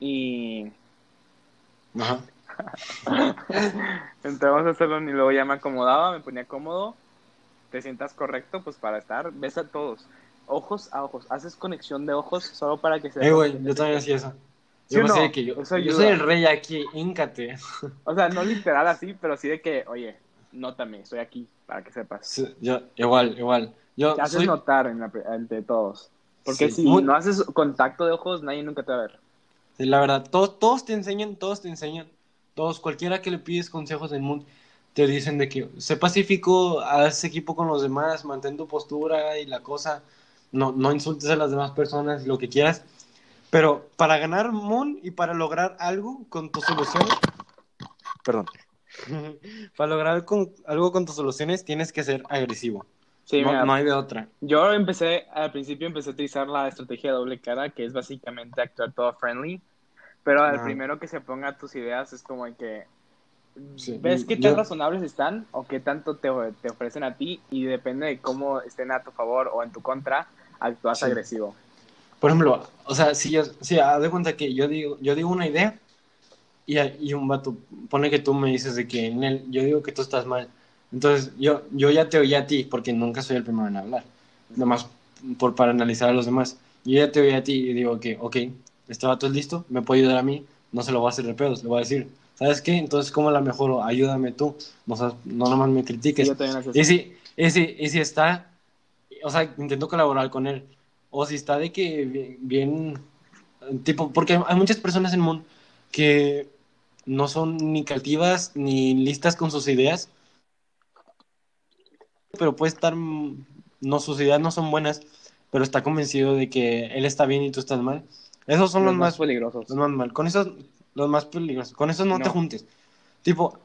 y Ajá. entramos al salón y luego ya me acomodaba, me ponía cómodo, te sientas correcto, pues para estar, ves a todos, ojos a ojos, haces conexión de ojos solo para que se Eh, güey, yo también hacía eso. ¿Sí Yo no? de que yo, yo soy el rey aquí, íncate. O sea, no literal así, pero sí de que, oye, nótame, estoy aquí, para que sepas. Sí, yo, igual, igual. Yo Te haces soy, notar en la- entre todos. Porque Sí, si muy- no haces contacto de ojos, nadie nunca te va a ver. Sí, la verdad, todos, todos te enseñan, todos te enseñan, todos, cualquiera que le pides consejos del mundo, te dicen de que sé pacífico, haz equipo con los demás, mantén tu postura y la cosa, no, no insultes a las demás personas, lo que quieras, pero para ganar Moon y para lograr algo con tus soluciones, perdón, para lograr con, algo con tus soluciones tienes que ser agresivo, Sí, no, mira, no hay de otra. yo empecé, al principio empecé a utilizar la estrategia de doble cara, que es básicamente actuar todo friendly, pero al primero que se ponga tus ideas es como que Sí, ves qué yo- tan razonables están o qué tanto te, te ofrecen a ti y depende de cómo estén a tu favor o en tu contra, actúas Sí. agresivo. Por ejemplo, o sea, si yo, si haz de cuenta que yo digo, yo digo una idea y, y un vato pone que tú me dices de que en él, yo digo que tú estás mal. Entonces, yo, yo ya te oí a ti, porque nunca soy el primero en hablar. Nomás por, para analizar a los demás. Yo ya te oí a ti y digo que, ok, este vato es listo, me puede ayudar a mí, no se lo voy a hacer de pedos, le voy a decir, ¿sabes qué? Entonces, ¿cómo la mejoro? Ayúdame tú, no, no nomás me critiques. Y si, y si, y si está, o sea, intento colaborar con él. O si está de que bien, bien, tipo, porque hay muchas personas en mundo que no son ni creativas ni listas con sus ideas, pero puede estar, no, sus ideas no son buenas, pero está convencido de que él está bien y tú estás mal. Esos son los, más, peligrosos. los más mal. Con esos, los más peligrosos. Con esos no, te No. juntes. Tipo,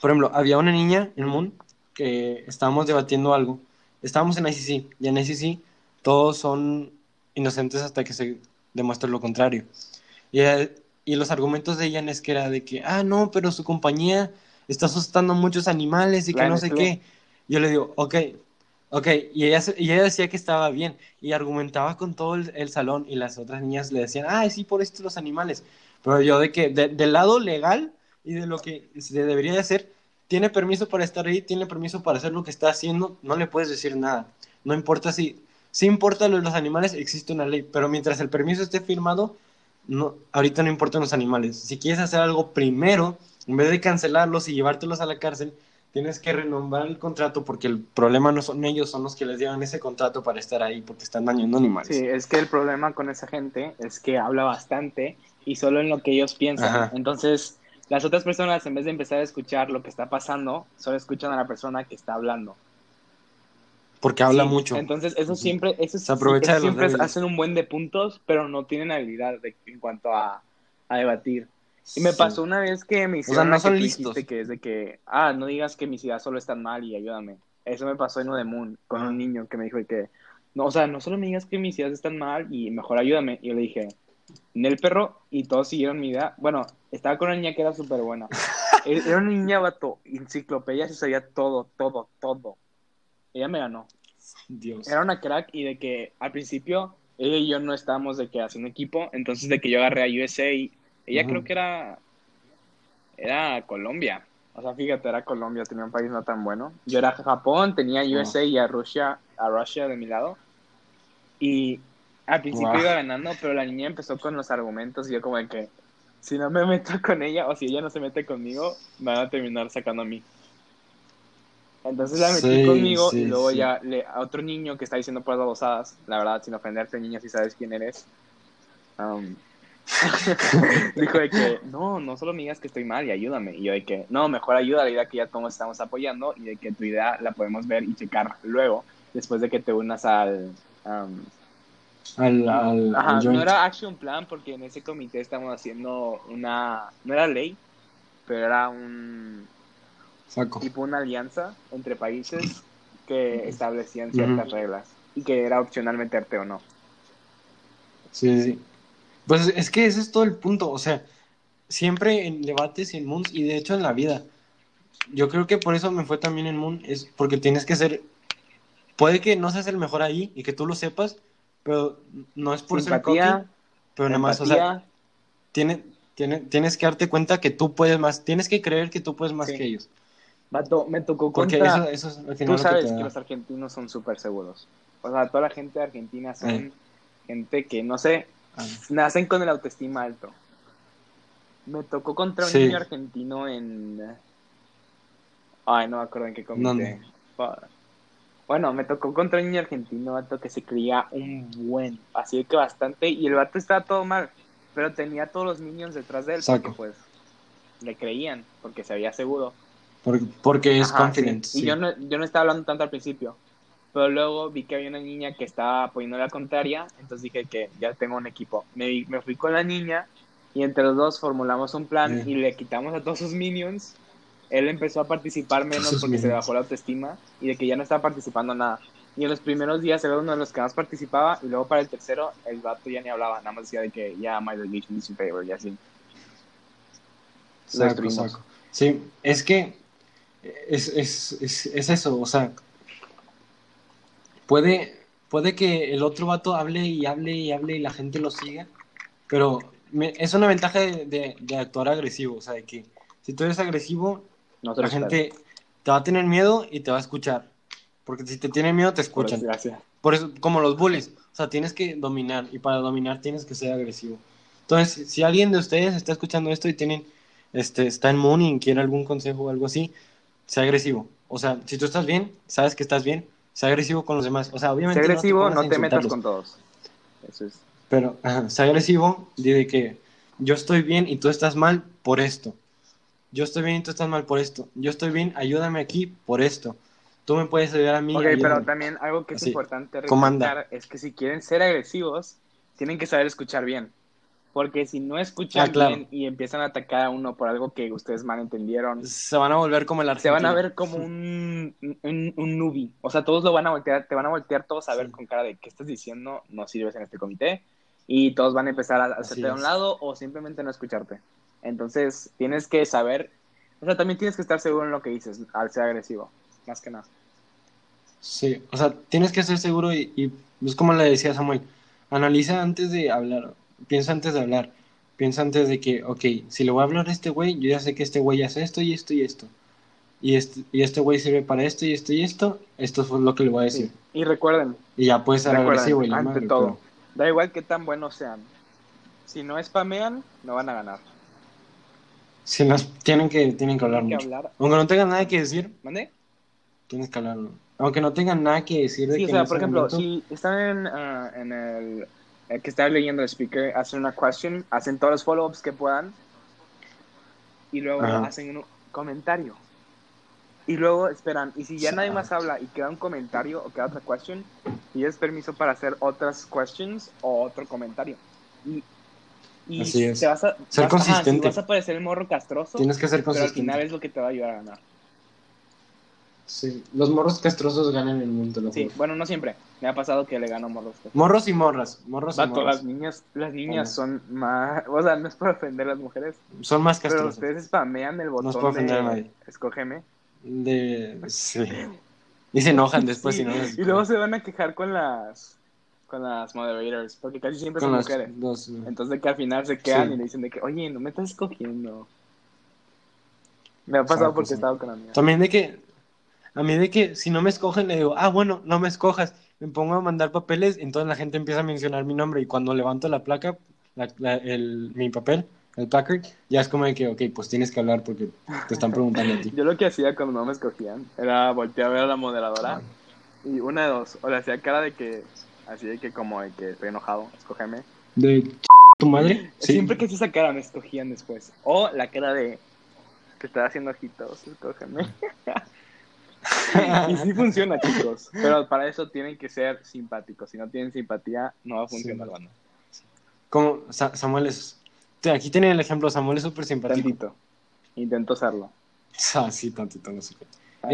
por ejemplo, había una niña en Moon que estábamos debatiendo algo. Estábamos en ICC y en ICC todos son inocentes hasta que se demuestre lo contrario. Y, eh, y los argumentos de ella es que era de que, ah, no, pero su compañía está asustando a muchos animales y que no sé qué. Yo le digo, ok, ok, y ella, y ella decía que estaba bien y argumentaba con todo el, salón y las otras niñas le decían, ah, sí, por esto los animales. Pero yo de que, del lado legal y de lo que se debería de hacer, tiene permiso para estar ahí, tiene permiso para hacer lo que está haciendo, no le puedes decir nada. No importa si, si importa lo de los animales, existe una ley, pero mientras el permiso esté firmado, no, ahorita no importan los animales. Si quieres hacer algo primero, en vez de cancelarlos y llevártelos a la cárcel, tienes que renovar el contrato porque el problema no son ellos, son los que les llevan ese contrato para estar ahí porque están dañando animales. Sí, es que el problema con esa gente es que habla bastante y solo en lo que ellos piensan. Entonces, las otras personas, en vez de empezar a escuchar lo que está pasando, solo escuchan a la persona que está hablando. Porque habla mucho. Entonces, eso siempre, eso, Se aprovecha siempre hacen un buen de puntos, pero no tienen habilidad en cuanto a, debatir. Y me pasó una vez que me hicieron o sea, no son que es de que, ah, no digas que mis ideas solo están mal y ayúdame. Eso me pasó en The Moon con un niño que me dijo que, no, o sea, no solo me digas que mis ideas están mal y mejor ayúdame. Y yo le dije, el perro y todos siguieron mi idea. Bueno, estaba con una niña que era súper buena. E-, era una niña vato, enciclopedia, se sabía todo, todo, todo. Ella me ganó. Dios. Era una crack y de que al principio ella y yo no estábamos de que haciendo equipo, entonces de que yo agarré a USA y ella creo que era era Colombia. O sea, fíjate, era Colombia, tenía un país no tan bueno. Yo era Japón, tenía USA y a Rusia, a Rusia de mi lado. Y al principio iba ganando, pero la niña empezó con los argumentos y yo como de que si no me meto con ella o si ella no se mete conmigo, me van a terminar sacando a mí. Entonces la metí conmigo y luego ya le, a otro niño que está diciendo las babosadas, la verdad, sin ofenderte, niña, si sabes quién eres. Um, dijo de que, no, no solo me digas que estoy mal y ayúdame. Y yo de que, no, mejor ayuda a la idea que ya todos estamos apoyando y de que tu idea la podemos ver y checar luego, después de que te unas al, um, al, al, Ajá, no era action plan porque en ese comité estamos haciendo una, no era ley, pero era un tipo una alianza entre países que establecían ciertas reglas y que era opcional meterte o no. Sí, sí. Pues es que ese es todo el punto, o sea, siempre en debates y en Moons y de hecho en la vida. Yo creo que por eso me fue también en Moon, es porque tienes que ser, puede que no seas el mejor ahí y que tú lo sepas, pero no es por ser cocky, pero nada más, o sea, tiene, tiene, tienes que darte cuenta que tú puedes más, tienes que creer que tú puedes más que ellos. Vato, me tocó contra... eso, Tú sabes que, los argentinos son súper seguros. O sea, toda la gente de Argentina son eh. gente que, no sé. Nacen con el autoestima alto. Me tocó contra un niño argentino en... Ay, no me acuerdo en qué comité. Bueno, me tocó contra un niño argentino, vato, que se creía un buen, así que bastante, y el vato estaba todo mal, pero tenía todos los niños detrás de él, porque pues le creían, porque se había seguro. Porque, es confident. Y yo no, yo no estaba hablando tanto al principio, pero luego vi que había una niña que estaba apoyando la contraria, entonces dije que ya tengo un equipo. Me, me fui con la niña y entre los dos formulamos un plan y le quitamos a todos sus minions él empezó a participar menos porque se le bajó la autoestima y de que ya no estaba participando nada. Y en los primeros días era uno de los que más participaba y luego para el tercero el vato ya ni hablaba, nada más decía de que ya my religion is in favor y así. Saco, saco. Sí, es que es, es, es, es, eso, o sea, puede, puede que el otro vato hable y hable y hable y la gente lo siga, pero es una ventaja de, de, de actuar agresivo, o sea, de que si tú eres agresivo, la gente te va a tener miedo y te va a escuchar. Porque si te tienen miedo, te escuchan. Por eso, como los bullies. O sea, tienes que dominar. Y para dominar tienes que ser agresivo. Entonces, si alguien de ustedes está escuchando esto y tienen, este, está en Moon y quiere algún consejo o algo así, sea agresivo. O sea, si tú estás bien, sabes que estás bien, sea agresivo con los demás. O sea, obviamente. Sea agresivo, no te, metas con todos. Eso es. Pero, ajá, sea agresivo, de que yo estoy bien y tú estás mal por esto yo estoy bien y tú estás mal por esto. Yo estoy bien, ayúdame aquí por esto. Tú me puedes ayudar a mí. Ok, pero también algo que es importante recalcar es que si quieren ser agresivos, tienen que saber escuchar bien. Porque si no escuchan Ah, claro. bien y empiezan a atacar a uno por algo que ustedes mal entendieron, Se van a volver como el se argentino. van a ver como un, un, un newbie. O sea, todos lo van a voltear, te van a voltear todos a ver con cara de qué estás diciendo, no sirves en este comité. Y todos van a empezar a hacerte a un lado o simplemente no escucharte. Entonces, tienes que saber, o sea, también tienes que estar seguro en lo que dices al ser agresivo, más que nada. Sí, o sea, tienes que ser seguro y, y es como le decía Samuel, analiza antes de hablar, piensa antes de hablar, piensa antes de que, ok, si le voy a hablar a este güey, yo ya sé que este güey hace esto y esto y esto. Y este, y este güey sirve para esto y esto y esto, esto fue lo que le voy a decir. Sí. Y recuerden, Y ya puede ser agresivo y la ante madre, todo, pero- da igual que tan buenos sean. Si no spamean, no van a ganar. Si nos tienen que, tienen que hablar Tienen que mucho. hablar. Aunque no tengan nada que decir, ¿Mande? tienes que hablarlo. Aunque no tengan nada que decir de Sí, o que sea, en por ejemplo, momento- si están en, ah, en el, el que está leyendo el speaker, hacen una question, hacen todos los follow-ups que puedan y luego Ajá. hacen un comentario. Y luego esperan, y si ya nadie más habla y queda un comentario o queda otra question, y es permiso para hacer otras questions o otro comentario. Y, y Así es. te vas a, Ser vas- ajá, consistente. si vas a parecer el morro castroso, tienes que ser pero al consistente. final es lo que te va a ayudar a ganar. Sí, los morros castrosos ganan el mundo, lo Sí, juro. bueno, no siempre. Me ha pasado que le gano morros castrosos. Morros y morras, morros y Vato, morras. las niñas, las niñas Hombres. son más, o sea, no es para ofender a las mujeres, Son más pero castrosos. ustedes spamean el botón es para ofender a de nadie. escógeme. De... Sí. Y se enojan después Sí, si no les... y luego se van a quejar con las con las moderators, porque casi siempre con son las mujeres. dos... Entonces de que al final se quedan Sí. y le dicen de que, oye, no me estás escogiendo. Me ha pasado porque sí. he estado con amigas. También de que... A mí de que si no me escogen le digo, ah, bueno, no me escojas. Me pongo a mandar papeles, entonces la gente empieza a mencionar mi nombre y cuando levanto la placa, la- la- el, mi papel, el placard, ya es como de que, ok, pues tienes que hablar porque te están preguntando a ti. Yo lo que hacía cuando no me escogían era voltear a ver a la moderadora y una de dos, o le hacía cara de que, así de que como de que estoy enojado, escógeme. ¿De tu madre? Sí. Siempre que se esa cara me escogían después. O la cara de que estaba haciendo ojitos, escógeme. y sí funciona, chicos. Pero para eso tienen que ser simpáticos. Si no tienen simpatía, no va a funcionar, Sí. banda. Como Sa- Samuel es... Aquí tienen el ejemplo, Samuel es súper simpático. Tantito. Intento hacerlo. Ah, sí, tantito, no sé qué.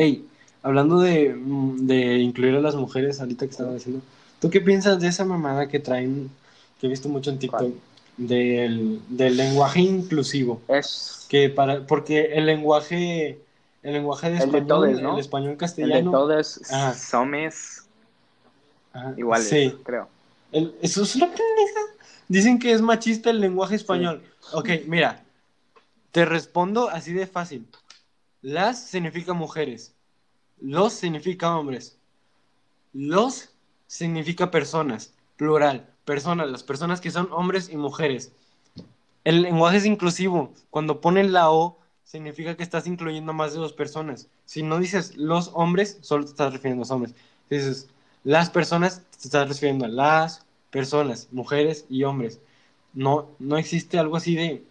Ey, hablando de, mm, de incluir a las mujeres, ahorita que estaba diciendo, ¿tú qué piensas de esa mamada que traen, que he visto mucho en TikTok, ¿Cuál? del, del lenguaje inclusivo? Es Que para, porque el lenguaje, el lenguaje de El de español, todes, ¿no? el español el de castellano, todos somos ajá, iguales, Sí, creo. El- eso es una pendeja. Dicen que es machista el lenguaje español. Ok, mira, te respondo así de fácil. Las significa mujeres. Los significa hombres. Los significa personas. Plural. Personas. Las personas que son hombres y mujeres. El lenguaje es inclusivo. Cuando ponen la O, significa que estás incluyendo más de dos personas. Si no dices los hombres, solo te estás refiriendo a los hombres. Si dices las personas, te estás refiriendo a las personas, mujeres y hombres. No, no existe algo así de,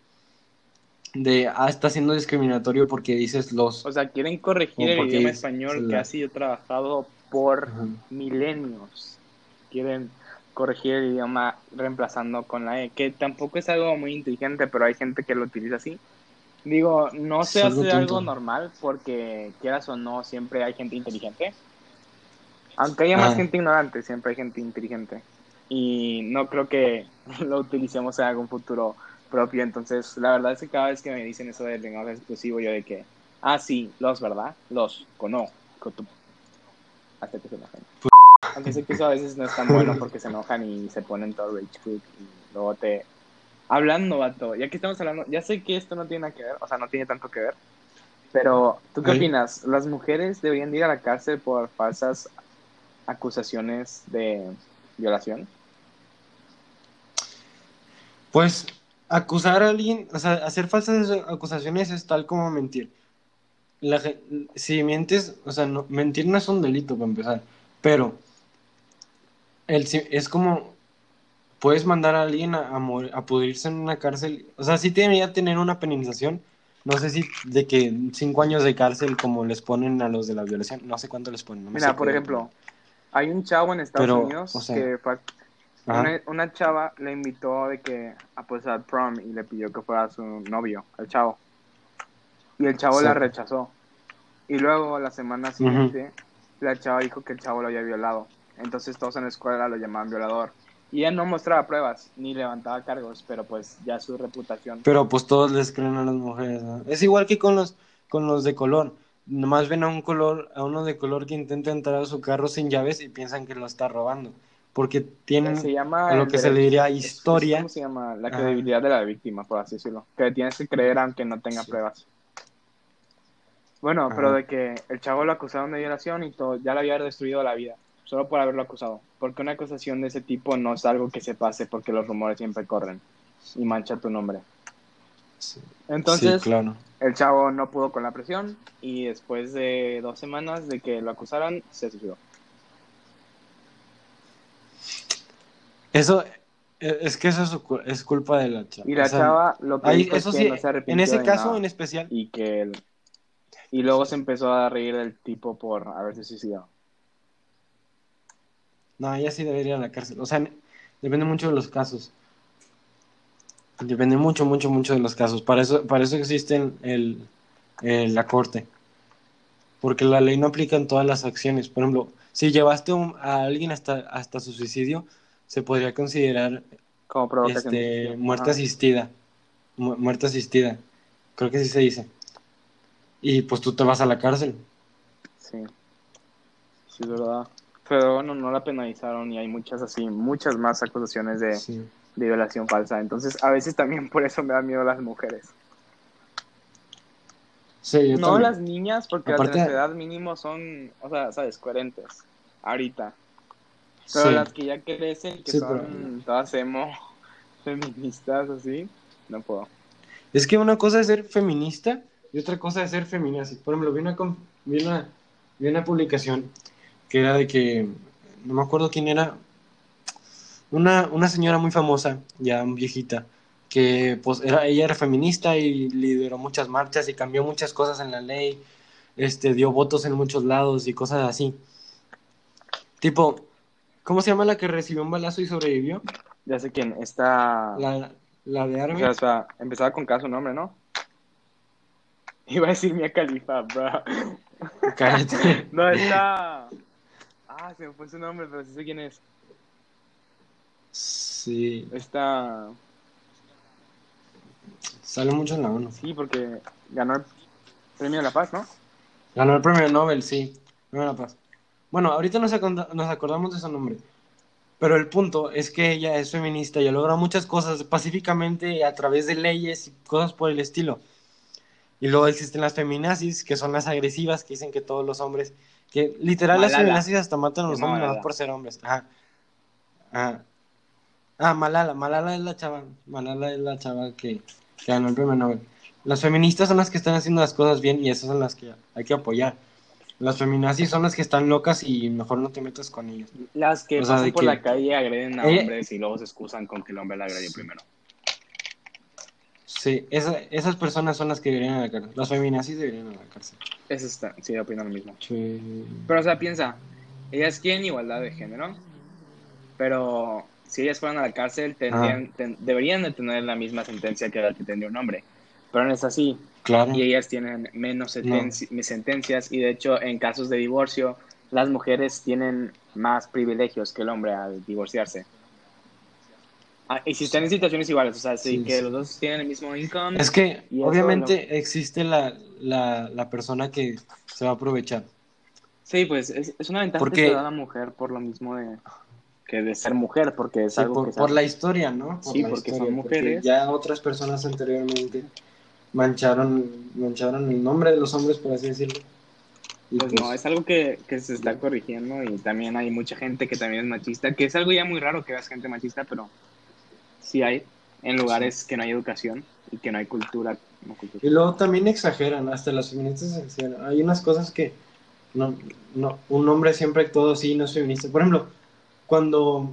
de, ah, está siendo discriminatorio porque dices los. O sea, quieren corregir el idioma es- español es que ha sido trabajado por Ajá. milenios. Quieren corregir el idioma reemplazando con la E, que tampoco es algo muy inteligente, pero hay gente que lo utiliza así. Digo, no se algo hace algo normal porque quieras o no, siempre hay gente inteligente. Aunque haya más Ah. gente ignorante, siempre hay gente inteligente. Y no creo que lo utilicemos en algún futuro propio. Entonces, la verdad es que cada vez que me dicen eso del lenguaje exclusivo, yo de que, ah, sí, los, ¿verdad? Los, cono, cotu- hasta que se enojan. Aunque sé que eso a veces no es tan bueno porque se enojan y se ponen todo rage y luego te... Hablando, vato, ya que estamos hablando, ya sé que esto no tiene nada que ver, o sea, no tiene tanto que ver, pero ¿tú qué opinas? ¿Las mujeres deberían de ir a la cárcel por falsas acusaciones de violación? Pues acusar a alguien, o sea, hacer falsas acusaciones es tal como mentir. La si mientes, o sea, no- mentir no es un delito para empezar, pero el, es como puedes mandar a alguien a, a, morir- a pudrirse en una cárcel, o sea, sí debería tener una penalización, no sé si de que cinco años de cárcel como les ponen a los de la violación, no sé cuánto les ponen. no Mira, por ejemplo, hay un chavo en Estados Pero, Unidos o sea- que. Una, una chava le invitó de que a pues al prom y le pidió que fuera su novio, el chavo. Y el chavo Sí. la rechazó. Y luego la semana siguiente la chava dijo que el chavo lo había violado. Entonces todos en la escuela lo llamaban violador. Y ella no mostraba pruebas ni levantaba cargos, pero pues ya su reputación. Pero pues todos les creen a las mujeres, ¿no? Es igual que con los, con los de color. Nomás ven a un color, a uno de color que intenta entrar a su carro sin llaves y piensan que lo está robando. Porque tienen se llama a lo que se le diría historia. ¿Cómo se llama? La Ajá. credibilidad de la víctima, por así decirlo. Que tienes que creer aunque no tenga Sí. pruebas. Bueno, pero de que el chavo lo acusaron de violación y todo, ya le había destruido la vida, solo por haberlo acusado. Porque una acusación de ese tipo no es algo que se pase porque los rumores siempre corren y mancha tu nombre. Sí, Entonces, sí, claro. el chavo no pudo con la presión y después de dos semanas de que lo acusaran, se suicidó. Eso, eh, es que eso es, su es culpa de la chava. Y la O sea, chava lo que ahí- dijo es eso que sí, no se en arrepintió ese de caso nada. en especial, y que él... y luego se empezó a reír del tipo por haberse suicidado. No, ella sí debería ir a la cárcel. O sea, depende mucho de los casos. Depende mucho, mucho, mucho de los casos. Para eso, para eso existe el, el- la corte. Porque la ley no aplica en todas las acciones. Por ejemplo, si llevaste un- a alguien hasta, hasta su suicidio, se podría considerar Como este, Ajá. muerte asistida. Mu- muerte asistida. Creo que así se dice. Y pues tú te vas a la cárcel. Sí. Sí, es verdad. Pero bueno, no la penalizaron y hay muchas así, muchas más acusaciones de, Sí. de violación falsa. Entonces, a veces también por eso me da miedo las mujeres. Sí, yo no también. las niñas, porque Aparte- las de edad mínimo son, o sea, sabes, coherentes. Ahorita. Pero Sí. las que ya crecen, que Sí, son pero- todas emo, feministas, así, no puedo. Es que una cosa es ser feminista y otra cosa es ser feminazi. Por ejemplo, vi una, vi una, vi una publicación que era de que, no me acuerdo quién era, una, una señora muy famosa, ya viejita, que pues era, ella era feminista y lideró muchas marchas y cambió muchas cosas en la ley, este, dio votos en muchos lados y cosas así. Tipo, ¿cómo se llama la que recibió un balazo y sobrevivió? Ya sé quién, está... La, la de sea, o sea, empezaba con caso nombre, ¿no? Iba a decir Mia Califa, bro. Cállate. No, está... Ah, se me fue su nombre, pero sí sé quién es. Sí, Está... sale mucho en la ONU. Sí, porque ganó el Premio de la Paz, ¿no? Ganó el premio Nobel, sí. Premio de la Paz. Bueno, ahorita nos, nos acordamos de su nombre. Pero el punto es que ella es feminista y ha logrado muchas cosas pacíficamente a través de leyes y cosas por el estilo. Y luego existen las feminazis, que son las agresivas, que dicen que todos los hombres, que literal las feminazis hasta matan a los hombres nada Malala. más por ser hombres. Ajá. Ajá. Ah, Malala, Malala es la chava, Malala es la chava que, que ganó el premio Nobel. Las feministas son las que están haciendo las cosas bien y esas son las que hay que apoyar. Las feminazis son las que están locas y mejor no te metas con ellas. Las que O sea, pasan por que- la calle y agreden a Ella- hombres y luego se excusan con que el hombre la agredió primero. Sí, esa- esas personas son las que deberían a la cárcel. Las feminazis deberían a la cárcel. Eso está, sí, opino lo mismo. Sí. Pero, o sea, piensa, ellas quieren igualdad de género, pero si ellas fueran a la cárcel, tendrían, ten- deberían de tener la misma sentencia que la que tendría un hombre. Pero no es así, Claro. y ellas tienen menos No. sentenci- sentencias, y de hecho, en casos de divorcio, las mujeres tienen más privilegios que el hombre al divorciarse. Ah, y si están en situaciones iguales, o sea, sí, Sí, que sí. los dos tienen el mismo income. Es que obviamente existe la, la, la persona que se va a aprovechar. Sí, pues es, es una ventaja Porque- que te da la mujer por lo mismo de que de ser mujer, porque es Sí, algo por, que por la historia, ¿no? Por Sí, porque historia, son mujeres. ya otras personas anteriormente mancharon, mancharon el nombre de los hombres, por así decirlo. Y Pues pues, no, es algo que, que se está corrigiendo y también hay mucha gente que también es machista, que es algo ya muy raro que veas gente machista, pero sí hay en lugares que no hay educación y que no hay cultura. no cultura. Y luego también exageran, hasta las feministas exageran. Hay unas cosas que no, no, un hombre siempre todo así no es feminista. Por ejemplo, cuando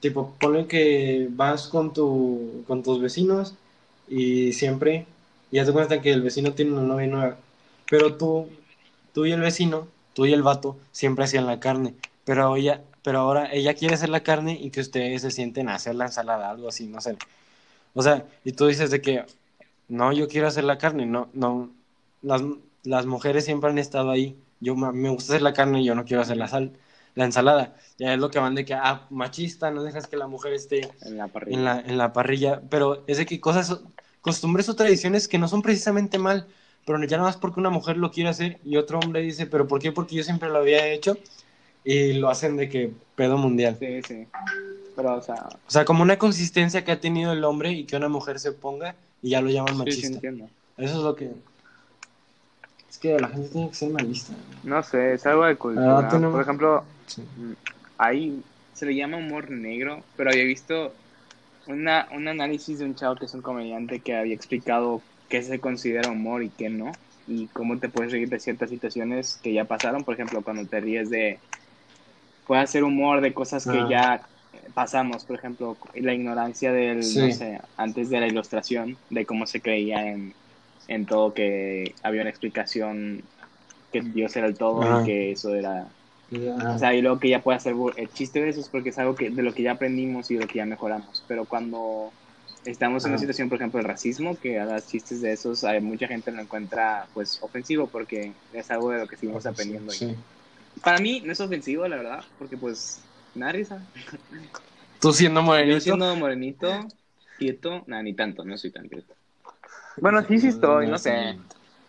tipo ponle que vas con tu con tus vecinos y siempre ya te cuenta que el vecino tiene una novia nueva, pero tú tú y el vecino, tú y el vato siempre hacían la carne, pero ella pero ahora ella quiere hacer la carne y que ustedes se sienten a hacer la ensalada, algo así, no sé. O sea, y tú dices de que, no, yo quiero hacer la carne, no, no, las, las mujeres siempre han estado ahí, yo me gusta hacer la carne y yo no quiero hacer la sal, la ensalada, ya es lo que van de que, ah, machista, no dejas que la mujer esté En la parrilla. en la, en la parrilla, pero es de que cosas, costumbres o tradiciones que no son precisamente mal, pero ya nada más porque una mujer lo quiere hacer y otro hombre dice, pero ¿por qué? Porque yo siempre lo había hecho y lo hacen de que pedo mundial. Sí, sí. Pero, o sea, O sea, como una consistencia que ha tenido el hombre y que una mujer se ponga y ya lo llaman sí, sí machista. entiendo. Eso es lo que... Es que la gente tiene que ser malista. No sé, es algo de cultura. Ah, Por ejemplo, Sí. ahí se le llama humor negro, pero había visto una, un análisis de un chavo que es un comediante que había explicado qué se considera humor y qué no, y cómo te puedes reír de ciertas situaciones que ya pasaron. Por ejemplo, cuando te ríes de. Puedes hacer humor de cosas que Ah. ya pasamos, por ejemplo, la ignorancia del, no sé, antes de la ilustración, de cómo se creía en, en todo, que había una explicación que Dios era el todo y que eso era Ah, o sea, y luego que ya puede hacer el chiste de eso es porque es algo que, de lo que ya aprendimos y de lo que ya mejoramos. Pero cuando estamos en una situación, por ejemplo, de racismo, que hagas chistes de esos, hay mucha gente lo encuentra pues ofensivo porque es algo de lo que seguimos aprendiendo. sí. Para mí no es ofensivo, la verdad, porque pues me da risa. Tú siendo Yo morenito. siendo morenito, quieto, nada, ni tanto, no soy tan quieto. Bueno, sí, sí estoy, no sé,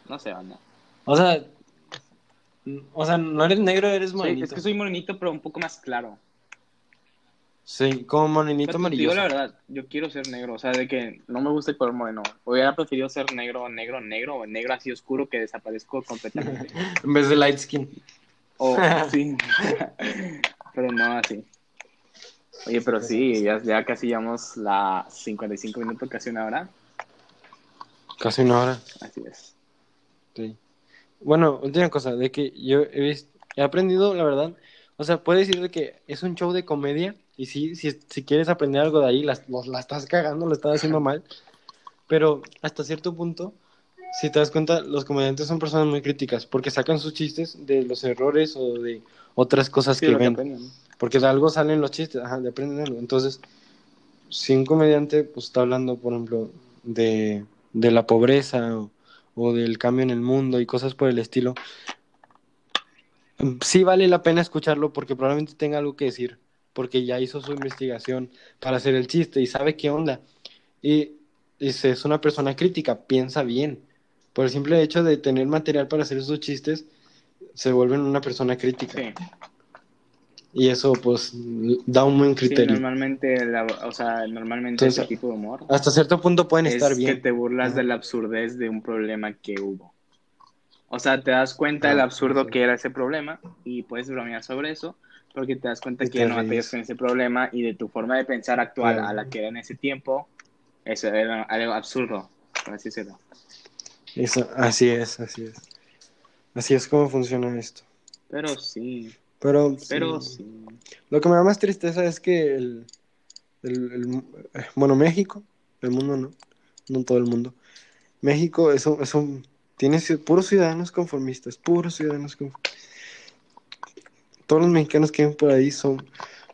no sé, banda. O sea, o sea, no eres negro, eres morenito. es que soy morenito, pero un poco más claro. Sí, como morenito amarillo. digo la verdad, yo quiero ser negro, o sea, de que no me gusta el color moreno. Hubiera preferido ser negro, negro, negro, o negro así oscuro que desaparezco completamente. En vez de light skin. O sí. pero no así. Oye, pero sí, ya, ya casi llevamos la 55 minutos, casi una hora. Casi una hora. Así es. Sí. Bueno, última cosa, de que yo he, vis- he aprendido, la verdad, o sea, puedes decir de que es un show de comedia y sí, si, si quieres aprender algo de ahí, las- los- la, estás cagando, lo estás haciendo mal, pero hasta cierto punto, si te das cuenta, los comediantes son personas muy críticas porque sacan sus chistes de los errores o de otras cosas Sí, que que ven, aprendan. porque de algo salen los chistes, ajá, de aprenden algo. Entonces, si un comediante pues, está hablando, por ejemplo, de, de la pobreza o, o del cambio en el mundo y cosas por el estilo, sí vale la pena escucharlo porque probablemente tenga algo que decir, porque ya hizo su investigación para hacer el chiste y sabe qué onda. Y, y es una persona crítica, piensa bien. Por el simple hecho de tener material para hacer sus chistes, se vuelven una persona crítica. Sí, Y eso, pues, da un buen sí, criterio. normalmente, la- o sea, normalmente Entonces, ese tipo de humor Hasta cierto punto pueden es estar que bien. te burlas Ajá. de la absurdez de un problema que hubo. O sea, te das cuenta Ah, del absurdo sí. que era ese problema y puedes bromear sobre eso porque te das cuenta Y que no batallas con ese problema y de tu forma de pensar actual a la que era en ese tiempo, eso era algo absurdo, por así decirlo. Eso, así es, así es. Así es como funciona esto. Pero sí, Pero, pero sí. sí. Lo que me da más tristeza es que el, el- el- eh, bueno, México, el mundo no, no todo el mundo. México es un, es un- tiene puros ciudadanos conformistas, puros ciudadanos conformistas. Todos los mexicanos que ven por ahí son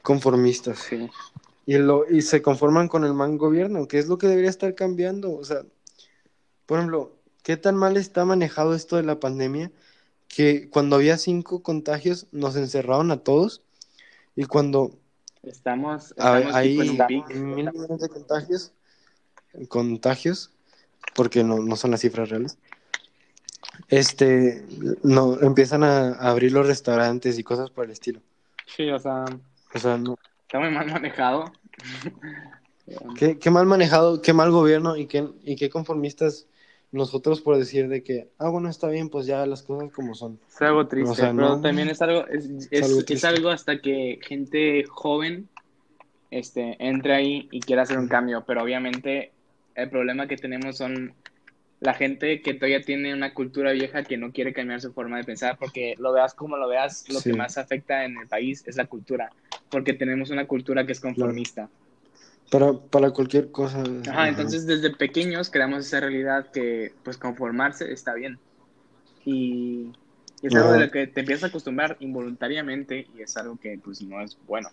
conformistas. Sí, Y, lo, y se conforman con el mal gobierno, que es lo que debería estar cambiando. O sea, por ejemplo, ¿qué tan mal está manejado esto de la pandemia? Que cuando había cinco contagios nos encerraron a todos y cuando estamos, estamos hay mil millones de contagios, contagios, porque no, no son las cifras reales, este, no, empiezan a, a abrir los restaurantes y cosas por el estilo. Sí, o sea, O sea, no, está muy mal manejado. Qué, qué mal manejado, qué mal gobierno y qué, y qué conformistas nosotros por decir de que, ah, bueno, está bien, pues ya las cosas como son. Es algo triste, O sea, pero no- también es algo, es, es, algo es triste. algo hasta que gente joven este, entre ahí y quiera hacer un cambio, pero obviamente el problema que tenemos son la gente que todavía tiene una cultura vieja que no quiere cambiar su forma de pensar, porque lo veas como lo veas, lo Sí. que más afecta en el país es la cultura, porque tenemos una cultura que es conformista. Para, para cualquier cosa. Ajá, entonces desde pequeños creamos esa realidad que pues conformarse está bien. Y Y es algo de lo que te empiezas a acostumbrar involuntariamente y es algo que pues no es bueno.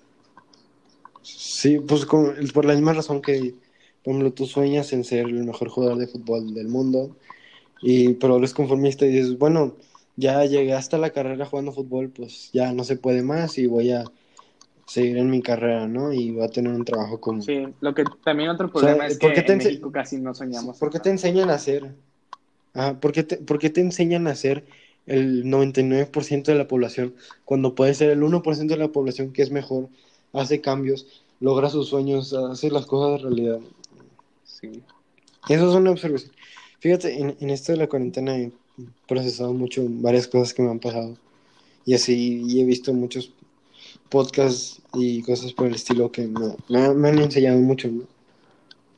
Sí, pues con- por la misma razón que, por ejemplo, tú sueñas en ser el mejor jugador de fútbol del mundo, y, pero eres conformista y dices, bueno, ya llegué hasta la carrera jugando fútbol, pues ya no se puede más y voy a seguir en mi carrera, ¿no? Y voy a tener un trabajo como... Sí, lo que también otro Mm. O sea, problema es ¿por que en México casi no soñamos. ¿Por qué te enseñan a hacer? Ajá, ¿por, qué te, por qué te enseñan a ser el 99% de la población cuando puede ser el 1% de la población que es mejor, hace cambios, logra sus sueños, hace las cosas realidad? Sí. Eso es una observación. Fíjate, en, en esto de la cuarentena he procesado mucho varias cosas que me han pasado. Y así y he visto muchos podcasts y cosas por el estilo que me, me- me han enseñado mucho, ¿no?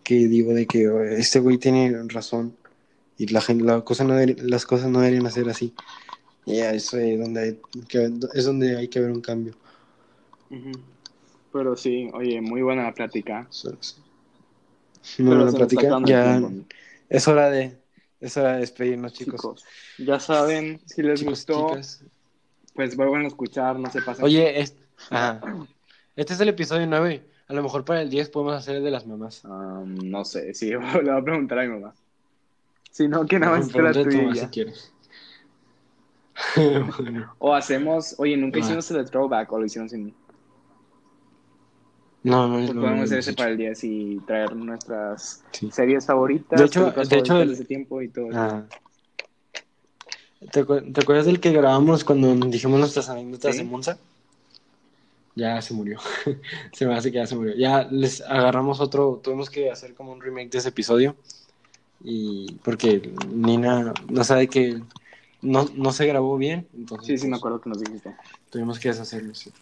Que digo de que "Oh, este güey tiene razón y la gente, la cosa no las cosas no deberían ser así. Y eso es donde hay que, es donde hay que ver un cambio. Pero sí, oye, muy buena la plática. Pero Bueno, la se nos está plática ya es hora de es hora de despedirnos, chicos. Chicos, ya saben, si les Chicos, gustó, chicas. pues vuelvan a escuchar, no se pasen. Oye, es- ajá. este es el episodio 9. A lo mejor para el 10 podemos hacer el de las mamás. Um, no sé, sí, le voy a preguntar a mi mamá. Si no, que nada más esté la si quieres. Bueno. O hacemos, oye, nunca Ah. hicimos el de throwback o lo hicieron sin mí. No, no es Pues lo podemos hacer ese para el 10 y traer nuestras Sí. series favoritas, De hecho- de hecho, el- de ese tiempo y todo. Ah. ¿Te, acu- te acuerdas del que grabamos cuando dijimos nuestras anécdotas Sí. de Monza? Ya se murió. se me hace que ya se murió. Ya les agarramos otro. Tuvimos que hacer como un remake de ese episodio. Y porque Nina no sabe que no, no se grabó bien. Entonces, Sí, sí, me pues, acuerdo que nos dijiste. Tuvimos que deshacerlo, sí.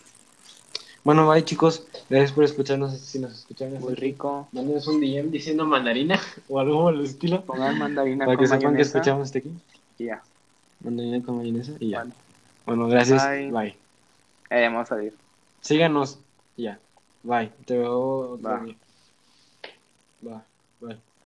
Bueno, bye chicos. Gracias por escucharnos. Si nos escuchan, Muy rico. mándenos un DM diciendo mandarina o algo por el estilo. Pongan mandarina Para con que sepan que escuchamos hasta aquí. ya. Mandarina con mayonesa y ya. Bueno, gracias. Bye. Bye. Eh, vamos a salir. Síganos. Ya. Bye. Te veo día. Va. Bye.